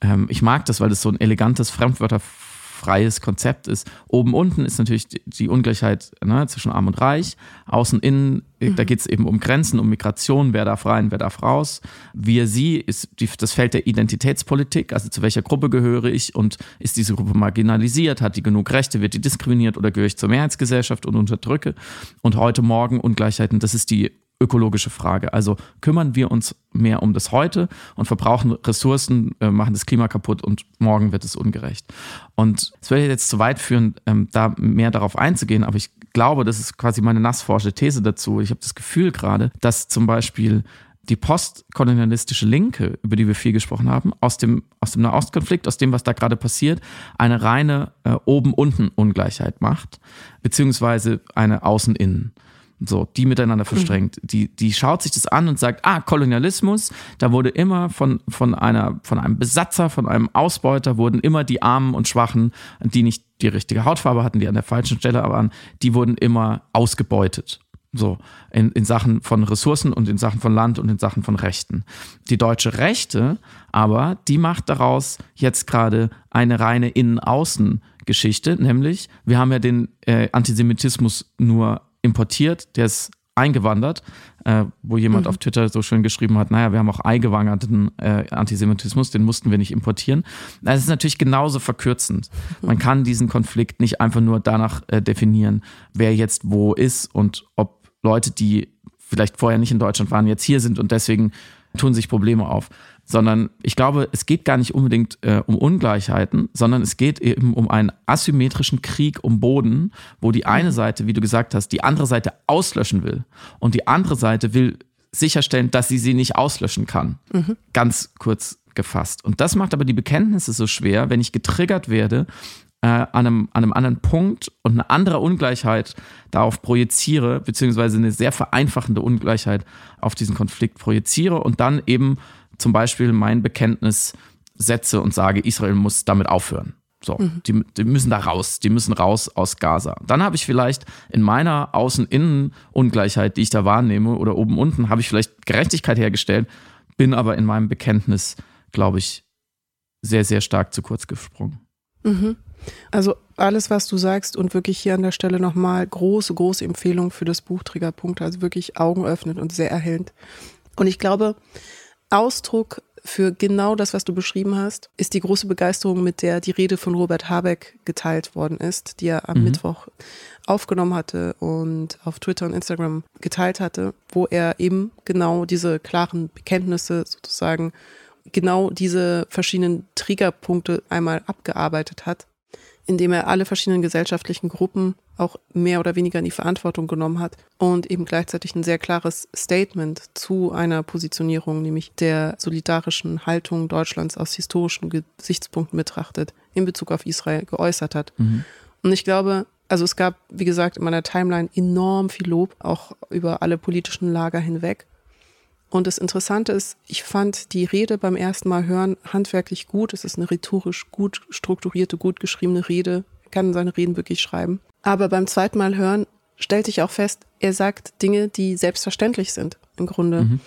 Ähm, ich mag das, weil das so ein elegantes, fremdwörterfreies Konzept ist. Oben, unten ist natürlich die, die Ungleichheit ne, zwischen Arm und Reich. Außen, innen, äh, mhm. da geht es eben um Grenzen, um Migration, wer darf rein, wer darf raus. Wir, sie ist die, das Feld der Identitätspolitik, also zu welcher Gruppe gehöre ich und ist diese Gruppe marginalisiert, hat die genug Rechte, wird die diskriminiert oder gehöre ich zur Mehrheitsgesellschaft und unterdrücke. Und heute Morgen Ungleichheiten, das ist die ökologische Frage. Also kümmern wir uns mehr um das Heute und verbrauchen Ressourcen, äh, machen das Klima kaputt und morgen wird es ungerecht. Und es würde jetzt zu weit führen, ähm, da mehr darauf einzugehen, aber ich glaube, das ist quasi meine nassforsche These dazu. Ich habe das Gefühl gerade, dass zum Beispiel die postkolonialistische Linke, über die wir viel gesprochen haben, aus dem, aus dem Nahostkonflikt, aus dem, was da gerade passiert, eine reine äh, Oben-Unten-Ungleichheit macht, beziehungsweise eine Außen-Innen so, die miteinander mhm. verstrengt. Mhm. Die, die schaut sich das an und sagt, ah, Kolonialismus, da wurde immer von, von einer, von einem Besatzer, von einem Ausbeuter wurden immer die Armen und Schwachen, die nicht die richtige Hautfarbe hatten, die an der falschen Stelle waren, die wurden immer ausgebeutet. So, in, in Sachen von Ressourcen und in Sachen von Land und in Sachen von Rechten. Die deutsche Rechte aber, die macht daraus jetzt gerade eine reine Innen-Außen-Geschichte, nämlich wir haben ja den äh, Antisemitismus nur importiert, der ist eingewandert, äh, wo jemand mhm. auf Twitter so schön geschrieben hat, naja, wir haben auch eingewanderten äh, Antisemitismus, den mussten wir nicht importieren. Das ist natürlich genauso verkürzend. Man kann diesen Konflikt nicht einfach nur danach äh, definieren, wer jetzt wo ist und ob Leute, die vielleicht vorher nicht in Deutschland waren, jetzt hier sind und deswegen tun sich Probleme auf sondern ich glaube, es geht gar nicht unbedingt äh, um Ungleichheiten, sondern es geht eben um einen asymmetrischen Krieg um Boden, wo die eine mhm. Seite, wie du gesagt hast, die andere Seite auslöschen will und die andere Seite will sicherstellen, dass sie sie nicht auslöschen kann. Mhm. Ganz kurz gefasst. Und das macht aber die Bekenntnisse so schwer, wenn ich getriggert werde äh, an, einem, an einem anderen Punkt und eine andere Ungleichheit darauf projiziere, beziehungsweise eine sehr vereinfachende Ungleichheit auf diesen Konflikt projiziere und dann eben zum Beispiel mein Bekenntnis setze und sage, Israel muss damit aufhören. So, mhm. die, die, müssen da raus, die müssen raus aus Gaza. Dann habe ich vielleicht in meiner Außen-Innen-Ungleichheit, die ich da wahrnehme, oder oben-unten, habe ich vielleicht Gerechtigkeit hergestellt, bin aber in meinem Bekenntnis, glaube ich, sehr, sehr stark zu kurz gesprungen. Mhm. Also alles, was du sagst und wirklich hier an der Stelle nochmal große, große Empfehlung für das Buch Triggerpunkte, also wirklich Augen öffnet und sehr erhellend. Und ich glaube, Ausdruck für genau das, was du beschrieben hast, ist die große Begeisterung, mit der die Rede von Robert Habeck geteilt worden ist, die er am mhm. Mittwoch aufgenommen hatte und auf Twitter und Instagram geteilt hatte, wo er eben genau diese klaren Bekenntnisse sozusagen, genau diese verschiedenen Triggerpunkte einmal abgearbeitet hat indem er alle verschiedenen gesellschaftlichen Gruppen auch mehr oder weniger in die Verantwortung genommen hat und eben gleichzeitig ein sehr klares Statement zu einer Positionierung, nämlich der solidarischen Haltung Deutschlands aus historischen Gesichtspunkten betrachtet, in Bezug auf Israel geäußert hat. Mhm. Und ich glaube, also es gab, wie gesagt, in meiner Timeline enorm viel Lob, auch über alle politischen Lager hinweg. Und das Interessante ist, ich fand die Rede beim ersten Mal hören handwerklich gut. Es ist eine rhetorisch gut strukturierte, gut geschriebene Rede. Er kann seine Reden wirklich schreiben. Aber beim zweiten Mal hören stellte ich auch fest, er sagt Dinge, die selbstverständlich sind im Grunde. Mhm.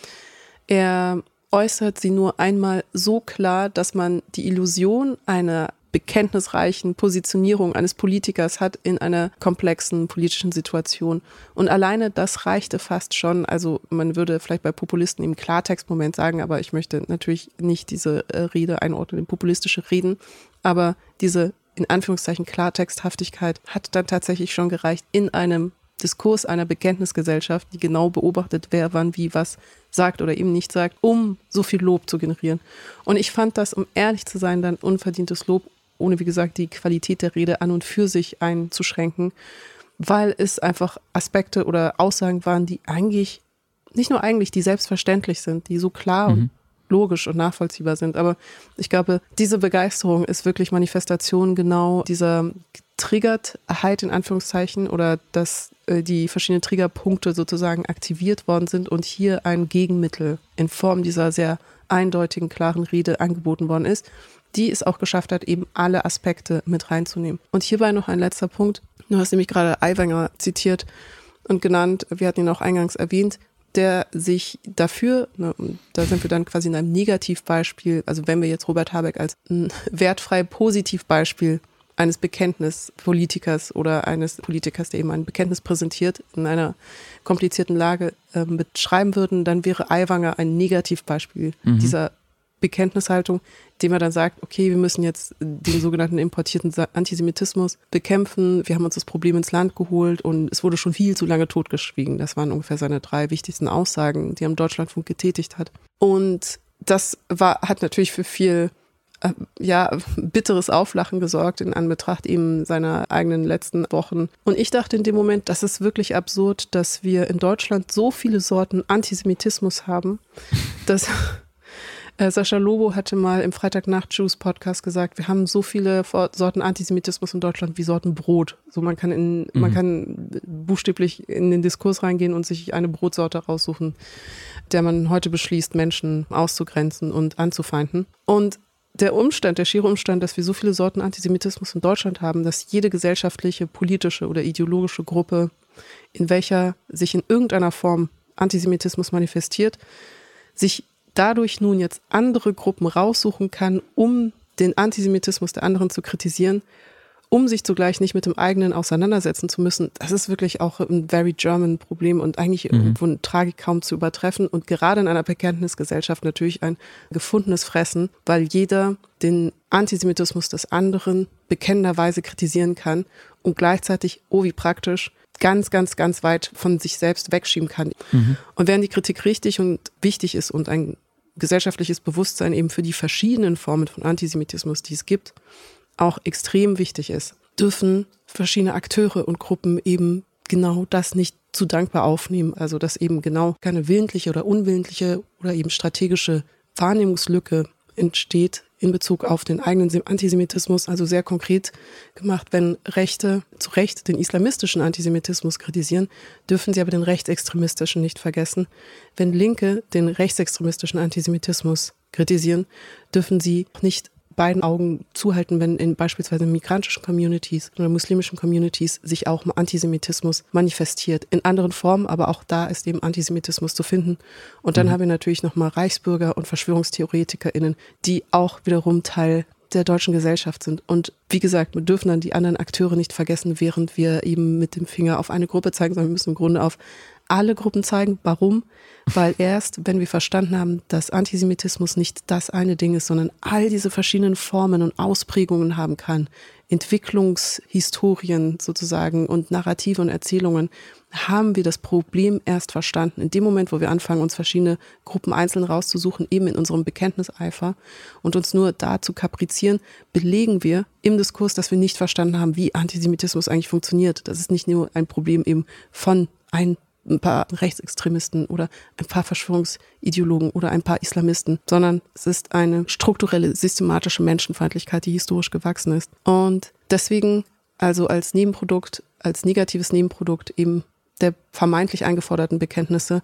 Er äußert sie nur einmal so klar, dass man die Illusion einer bekenntnisreichen Positionierung eines Politikers hat in einer komplexen politischen Situation. Und alleine das reichte fast schon. Also man würde vielleicht bei Populisten im Klartextmoment sagen, aber ich möchte natürlich nicht diese äh, Rede einordnen in populistische Reden. Aber diese in Anführungszeichen Klartexthaftigkeit hat dann tatsächlich schon gereicht in einem Diskurs einer Bekenntnisgesellschaft, die genau beobachtet, wer wann wie was sagt oder eben nicht sagt, um so viel Lob zu generieren. Und ich fand das, um ehrlich zu sein, dann unverdientes Lob ohne wie gesagt die Qualität der Rede an und für sich einzuschränken, weil es einfach Aspekte oder Aussagen waren, die eigentlich, nicht nur eigentlich, die selbstverständlich sind, die so klar mhm. und logisch und nachvollziehbar sind. Aber ich glaube, diese Begeisterung ist wirklich Manifestation genau dieser Triggertheit in Anführungszeichen oder dass äh, die verschiedenen Triggerpunkte sozusagen aktiviert worden sind und hier ein Gegenmittel in Form dieser sehr eindeutigen, klaren Rede angeboten worden ist die es auch geschafft hat, eben alle Aspekte mit reinzunehmen. Und hierbei noch ein letzter Punkt. Du hast nämlich gerade Aiwanger zitiert und genannt, wir hatten ihn auch eingangs erwähnt, der sich dafür, ne, da sind wir dann quasi in einem Negativbeispiel, also wenn wir jetzt Robert Habeck als ein wertfrei Positivbeispiel eines Bekenntnispolitikers oder eines Politikers, der eben ein Bekenntnis präsentiert, in einer komplizierten Lage äh, beschreiben würden, dann wäre Aiwanger ein Negativbeispiel mhm. dieser Bekenntnishaltung, dem er dann sagt, okay, wir müssen jetzt den sogenannten importierten Antisemitismus bekämpfen. Wir haben uns das Problem ins Land geholt und es wurde schon viel zu lange totgeschwiegen. Das waren ungefähr seine drei wichtigsten Aussagen, die er im Deutschlandfunk getätigt hat. Und das war, hat natürlich für viel äh, ja, bitteres Auflachen gesorgt in Anbetracht eben seiner eigenen letzten Wochen. Und ich dachte in dem Moment, das ist wirklich absurd, dass wir in Deutschland so viele Sorten Antisemitismus haben, dass Sascha Lobo hatte mal im Freitagnacht Juice Podcast gesagt, wir haben so viele Sorten Antisemitismus in Deutschland wie Sorten Brot. So man kann in, mhm. man kann buchstäblich in den Diskurs reingehen und sich eine Brotsorte raussuchen, der man heute beschließt, Menschen auszugrenzen und anzufeinden. Und der Umstand, der schiere Umstand, dass wir so viele Sorten Antisemitismus in Deutschland haben, dass jede gesellschaftliche, politische oder ideologische Gruppe, in welcher sich in irgendeiner Form Antisemitismus manifestiert, sich dadurch nun jetzt andere Gruppen raussuchen kann, um den Antisemitismus der anderen zu kritisieren, um sich zugleich nicht mit dem eigenen auseinandersetzen zu müssen, das ist wirklich auch ein very German Problem und eigentlich mhm. irgendwo eine Tragik kaum zu übertreffen und gerade in einer Bekenntnisgesellschaft natürlich ein gefundenes Fressen, weil jeder den Antisemitismus des anderen bekennenderweise kritisieren kann und gleichzeitig, oh wie praktisch, ganz, ganz, ganz weit von sich selbst wegschieben kann. Mhm. Und während die Kritik richtig und wichtig ist und ein gesellschaftliches Bewusstsein eben für die verschiedenen Formen von Antisemitismus, die es gibt, auch extrem wichtig ist, dürfen verschiedene Akteure und Gruppen eben genau das nicht zu dankbar aufnehmen. Also dass eben genau keine willentliche oder unwillentliche oder eben strategische Wahrnehmungslücke entsteht in Bezug auf den eigenen Antisemitismus, also sehr konkret gemacht, wenn Rechte zu Recht den islamistischen Antisemitismus kritisieren, dürfen sie aber den rechtsextremistischen nicht vergessen. Wenn Linke den rechtsextremistischen Antisemitismus kritisieren, dürfen sie nicht beiden Augen zuhalten, wenn in beispielsweise migrantischen Communities oder muslimischen Communities sich auch Antisemitismus manifestiert. In anderen Formen, aber auch da ist eben Antisemitismus zu finden. Und dann mhm. haben wir natürlich nochmal Reichsbürger und VerschwörungstheoretikerInnen, die auch wiederum Teil der deutschen Gesellschaft sind. Und wie gesagt, wir dürfen dann die anderen Akteure nicht vergessen, während wir eben mit dem Finger auf eine Gruppe zeigen, sondern wir müssen im Grunde auf alle Gruppen zeigen. Warum? Weil erst, wenn wir verstanden haben, dass Antisemitismus nicht das eine Ding ist, sondern all diese verschiedenen Formen und Ausprägungen haben kann, Entwicklungshistorien sozusagen und Narrative und Erzählungen, haben wir das Problem erst verstanden. In dem Moment, wo wir anfangen, uns verschiedene Gruppen einzeln rauszusuchen, eben in unserem Bekenntniseifer und uns nur da zu kaprizieren, belegen wir im Diskurs, dass wir nicht verstanden haben, wie Antisemitismus eigentlich funktioniert. Das ist nicht nur ein Problem eben von ein ein paar Rechtsextremisten oder ein paar Verschwörungsideologen oder ein paar Islamisten, sondern es ist eine strukturelle, systematische Menschenfeindlichkeit, die historisch gewachsen ist. Und deswegen also als Nebenprodukt, als negatives Nebenprodukt eben der vermeintlich eingeforderten Bekenntnisse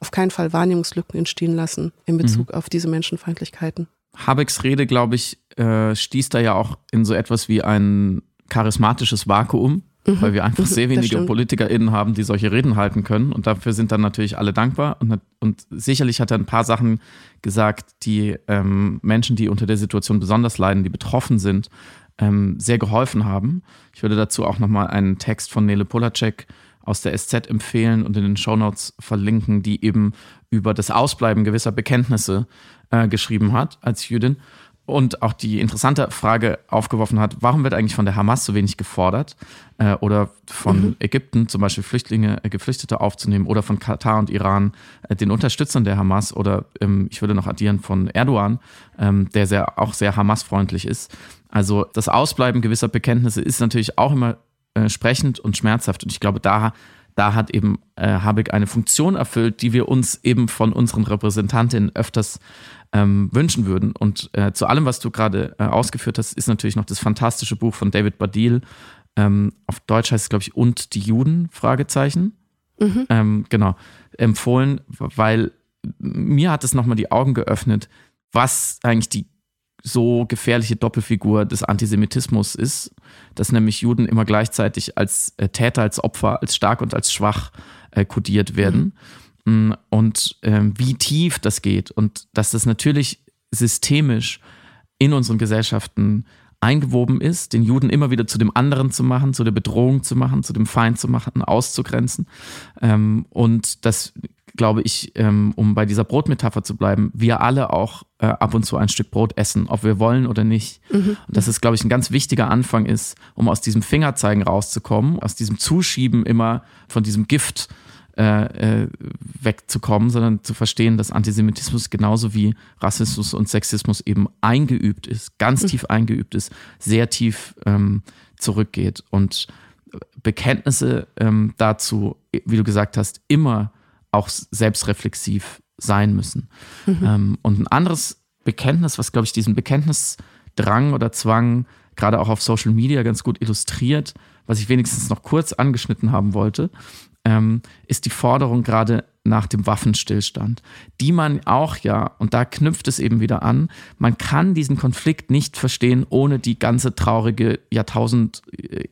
auf keinen Fall Wahrnehmungslücken entstehen lassen in Bezug mhm. auf diese Menschenfeindlichkeiten. Habecks Rede, glaube ich, äh, stieß da ja auch in so etwas wie ein charismatisches Vakuum, Mhm. Weil wir einfach mhm, sehr wenige PolitikerInnen haben, die solche Reden halten können. Und dafür sind dann natürlich alle dankbar. Und, und sicherlich hat er ein paar Sachen gesagt, die ähm, Menschen, die unter der Situation besonders leiden, die betroffen sind, ähm, sehr geholfen haben. Ich würde dazu auch nochmal einen Text von Nele Polacek aus der SZ empfehlen und in den Shownotes verlinken, die eben über das Ausbleiben gewisser Bekenntnisse äh, geschrieben hat als Jüdin und auch die interessante Frage aufgeworfen hat, warum wird eigentlich von der Hamas so wenig gefordert äh, oder von mhm. Ägypten zum Beispiel Flüchtlinge, äh, Geflüchtete aufzunehmen oder von Katar und Iran äh, den Unterstützern der Hamas oder ähm, ich würde noch addieren von Erdogan, ähm, der sehr, auch sehr Hamas-freundlich ist. Also das Ausbleiben gewisser Bekenntnisse ist natürlich auch immer äh, sprechend und schmerzhaft und ich glaube, da da hat eben äh, Habeck eine Funktion erfüllt, die wir uns eben von unseren Repräsentantinnen öfters ähm, wünschen würden. Und äh, zu allem, was du gerade äh, ausgeführt hast, ist natürlich noch das fantastische Buch von David Badil. Ähm, auf Deutsch heißt es, glaube ich, Und die Juden? Fragezeichen. Mhm. Ähm, genau, empfohlen, weil mir hat es nochmal die Augen geöffnet, was eigentlich die so gefährliche Doppelfigur des Antisemitismus ist, dass nämlich Juden immer gleichzeitig als äh, Täter, als Opfer, als stark und als schwach äh, kodiert werden. Mhm. Mm, und ähm, wie tief das geht und dass das natürlich systemisch in unseren Gesellschaften eingewoben ist, den Juden immer wieder zu dem anderen zu machen, zu der Bedrohung zu machen, zu dem Feind zu machen, auszugrenzen. Ähm, und das glaube ich, ähm, um bei dieser Brotmetapher zu bleiben, wir alle auch äh, ab und zu ein Stück Brot essen, ob wir wollen oder nicht. Mhm. Und dass es, glaube ich, ein ganz wichtiger Anfang ist, um aus diesem Fingerzeigen rauszukommen, aus diesem Zuschieben immer von diesem Gift äh, äh, wegzukommen, sondern zu verstehen, dass Antisemitismus genauso wie Rassismus und Sexismus eben eingeübt ist, ganz mhm. tief eingeübt ist, sehr tief ähm, zurückgeht und Bekenntnisse ähm, dazu, wie du gesagt hast, immer auch selbstreflexiv sein müssen. Mhm. Ähm, und ein anderes Bekenntnis, was, glaube ich, diesen Bekenntnisdrang oder Zwang gerade auch auf Social Media ganz gut illustriert, was ich wenigstens noch kurz angeschnitten haben wollte, ähm, ist die Forderung gerade nach dem Waffenstillstand, die man auch ja, und da knüpft es eben wieder an, man kann diesen Konflikt nicht verstehen, ohne die ganze traurige Jahrtausend,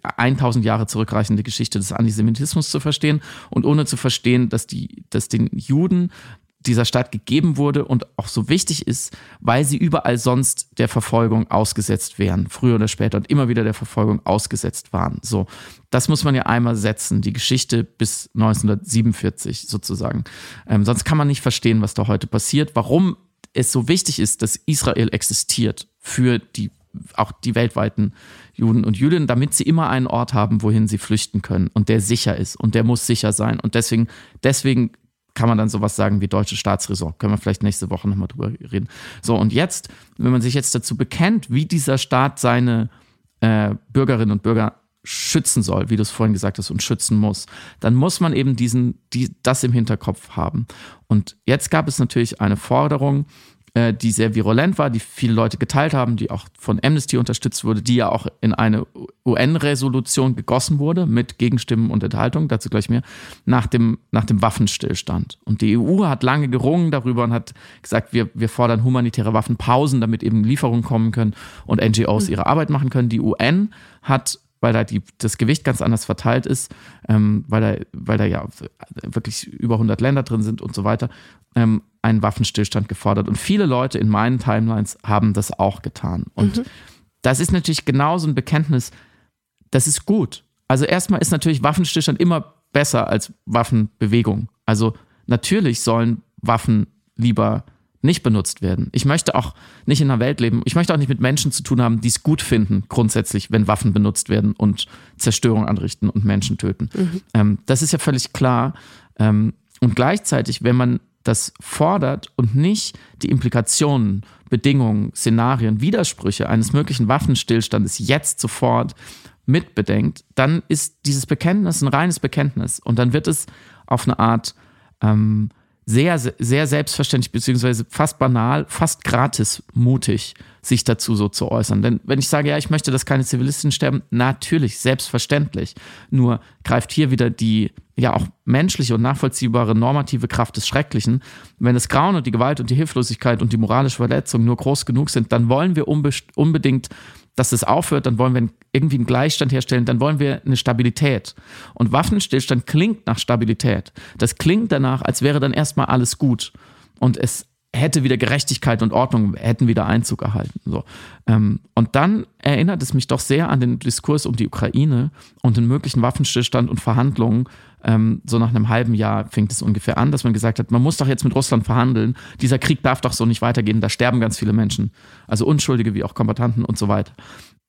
1000 äh, Jahre zurückreichende Geschichte des Antisemitismus zu verstehen und ohne zu verstehen, dass, die, dass den Juden dieser Stadt gegeben wurde und auch so wichtig ist, weil sie überall sonst der Verfolgung ausgesetzt wären, früher oder später und immer wieder der Verfolgung ausgesetzt waren. So, das muss man ja einmal setzen, die Geschichte bis 1947 sozusagen. Ähm, sonst kann man nicht verstehen, was da heute passiert, warum es so wichtig ist, dass Israel existiert für die auch die weltweiten Juden und Jüdinnen, damit sie immer einen Ort haben, wohin sie flüchten können und der sicher ist und der muss sicher sein. Und deswegen, deswegen kann man dann sowas sagen wie deutsche Staatsräson. Können wir vielleicht nächste Woche nochmal drüber reden. So, und jetzt, wenn man sich jetzt dazu bekennt, wie dieser Staat seine äh, Bürgerinnen und Bürger schützen soll, wie du es vorhin gesagt hast, und schützen muss, dann muss man eben diesen, die, das im Hinterkopf haben. Und jetzt gab es natürlich eine Forderung, äh, die sehr virulent war, die viele Leute geteilt haben, die auch von Amnesty unterstützt wurde, die ja auch in eine UN-Resolution gegossen wurde mit Gegenstimmen und Enthaltung, dazu gleich mehr, nach dem, nach dem Waffenstillstand. Und die EU hat lange gerungen darüber und hat gesagt, wir, wir fordern humanitäre Waffenpausen, damit eben Lieferungen kommen können und NGOs ihre Arbeit machen können. Die UN hat weil da die, das Gewicht ganz anders verteilt ist, ähm, weil, da, weil da ja wirklich über 100 Länder drin sind und so weiter, ähm, einen Waffenstillstand gefordert. Und viele Leute in meinen Timelines haben das auch getan. Und mhm. das ist natürlich genauso ein Bekenntnis, das ist gut. Also erstmal ist natürlich Waffenstillstand immer besser als Waffenbewegung. Also natürlich sollen Waffen lieber nicht benutzt werden. Ich möchte auch nicht in einer Welt leben. Ich möchte auch nicht mit Menschen zu tun haben, die es gut finden, grundsätzlich, wenn Waffen benutzt werden und Zerstörung anrichten und Menschen töten. Mhm. Ähm, das ist ja völlig klar. Ähm, und gleichzeitig, wenn man das fordert und nicht die Implikationen, Bedingungen, Szenarien, Widersprüche eines möglichen Waffenstillstandes jetzt sofort mitbedenkt, dann ist dieses Bekenntnis ein reines Bekenntnis und dann wird es auf eine Art ähm, sehr, sehr selbstverständlich, beziehungsweise fast banal, fast gratis mutig, sich dazu so zu äußern. Denn wenn ich sage, ja, ich möchte, dass keine Zivilisten sterben, natürlich, selbstverständlich. Nur greift hier wieder die ja auch menschliche und nachvollziehbare normative Kraft des Schrecklichen. Wenn das Grauen und die Gewalt und die Hilflosigkeit und die moralische Verletzung nur groß genug sind, dann wollen wir unbedingt dass es aufhört, dann wollen wir irgendwie einen Gleichstand herstellen, dann wollen wir eine Stabilität. Und Waffenstillstand klingt nach Stabilität. Das klingt danach, als wäre dann erstmal alles gut. Und es hätte wieder Gerechtigkeit und Ordnung, hätten wieder Einzug erhalten. So. Ähm, und dann erinnert es mich doch sehr an den Diskurs um die Ukraine und den möglichen Waffenstillstand und Verhandlungen. Ähm, so nach einem halben Jahr fängt es ungefähr an, dass man gesagt hat, man muss doch jetzt mit Russland verhandeln. Dieser Krieg darf doch so nicht weitergehen. Da sterben ganz viele Menschen. Also Unschuldige wie auch Kombattanten und so weiter.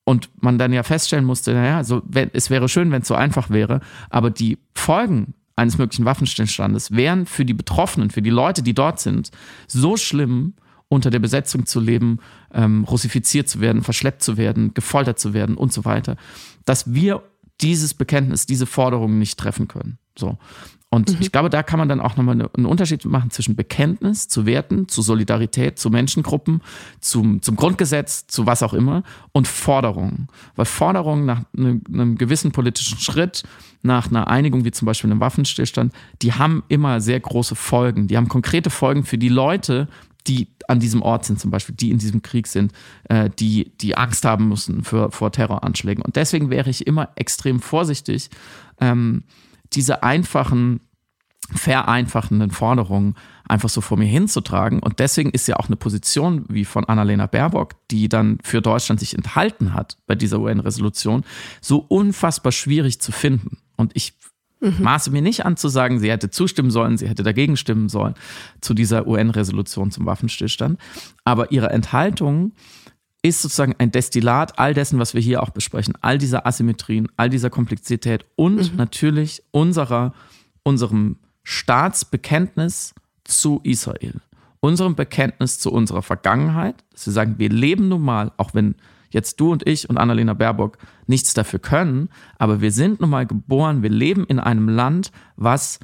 Und man dann ja feststellen musste, naja, also wenn, es wäre schön, wenn es so einfach wäre, aber die Folgen eines möglichen Waffenstillstandes wären für die Betroffenen, für die Leute, die dort sind, so schlimm, unter der Besetzung zu leben, ähm, russifiziert zu werden, verschleppt zu werden, gefoltert zu werden und so weiter, dass wir dieses Bekenntnis, diese Forderungen nicht treffen können. So. Und mhm. ich glaube, da kann man dann auch nochmal einen Unterschied machen zwischen Bekenntnis zu Werten, zu Solidarität, zu Menschengruppen, zum, zum Grundgesetz, zu was auch immer und Forderungen. Weil Forderungen nach einem, einem gewissen politischen Schritt, nach einer Einigung wie zum Beispiel einem Waffenstillstand, die haben immer sehr große Folgen. Die haben konkrete Folgen für die Leute, die an diesem Ort sind, zum Beispiel, die in diesem Krieg sind, äh, die, die Angst haben müssen für, vor Terroranschlägen. Und deswegen wäre ich immer extrem vorsichtig, ähm, diese einfachen, vereinfachenden Forderungen einfach so vor mir hinzutragen. Und deswegen ist ja auch eine Position wie von Annalena Baerbock, die dann für Deutschland sich enthalten hat bei dieser UN-Resolution, so unfassbar schwierig zu finden. Und ich mhm. maße mir nicht an zu sagen, sie hätte zustimmen sollen, sie hätte dagegen stimmen sollen zu dieser UN-Resolution zum Waffenstillstand. Aber ihre Enthaltung ist sozusagen ein Destillat all dessen, was wir hier auch besprechen, all dieser Asymmetrien, all dieser Komplexität und mhm. natürlich unserer, unserem Staatsbekenntnis zu Israel, unserem Bekenntnis zu unserer Vergangenheit, dass wir sagen, wir leben nun mal, auch wenn jetzt du und ich und Annalena Baerbock nichts dafür können, aber wir sind nun mal geboren, wir leben in einem Land, was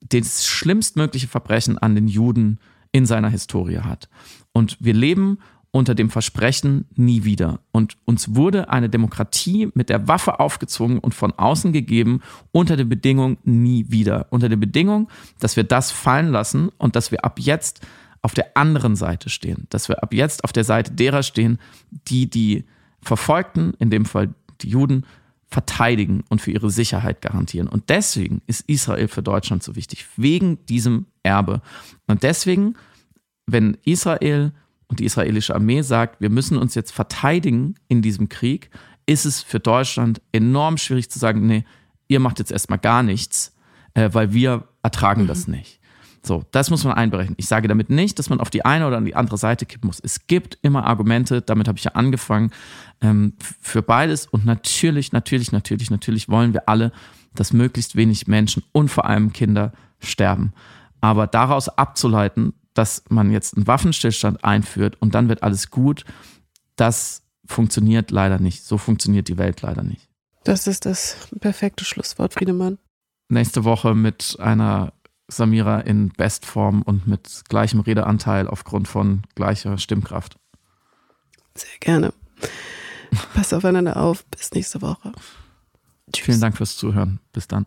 das schlimmstmögliche Verbrechen an den Juden in seiner Historie hat. Und wir leben unter dem Versprechen nie wieder. Und uns wurde eine Demokratie mit der Waffe aufgezwungen und von außen gegeben unter der Bedingung nie wieder. Unter der Bedingung, dass wir das fallen lassen und dass wir ab jetzt auf der anderen Seite stehen. Dass wir ab jetzt auf der Seite derer stehen, die die Verfolgten, in dem Fall die Juden, verteidigen und für ihre Sicherheit garantieren. Und deswegen ist Israel für Deutschland so wichtig, wegen diesem Erbe. Und deswegen, wenn Israel und die israelische Armee sagt, wir müssen uns jetzt verteidigen in diesem Krieg, ist es für Deutschland enorm schwierig zu sagen, nee, ihr macht jetzt erstmal gar nichts, äh, weil wir ertragen mhm. das nicht. So, das muss man einberechnen. Ich sage damit nicht, dass man auf die eine oder die andere Seite kippen muss. Es gibt immer Argumente, damit habe ich ja angefangen, ähm, für beides. Und natürlich, natürlich, natürlich, natürlich wollen wir alle, dass möglichst wenig Menschen und vor allem Kinder sterben. Aber daraus abzuleiten, dass man jetzt einen Waffenstillstand einführt und dann wird alles gut, das funktioniert leider nicht. So funktioniert die Welt leider nicht. Das ist das perfekte Schlusswort, Friedemann. Nächste Woche mit einer Samira in Bestform und mit gleichem Redeanteil aufgrund von gleicher Stimmkraft. Sehr gerne. Pass aufeinander auf. Bis nächste Woche. Tschüss. Vielen Dank fürs Zuhören. Bis dann.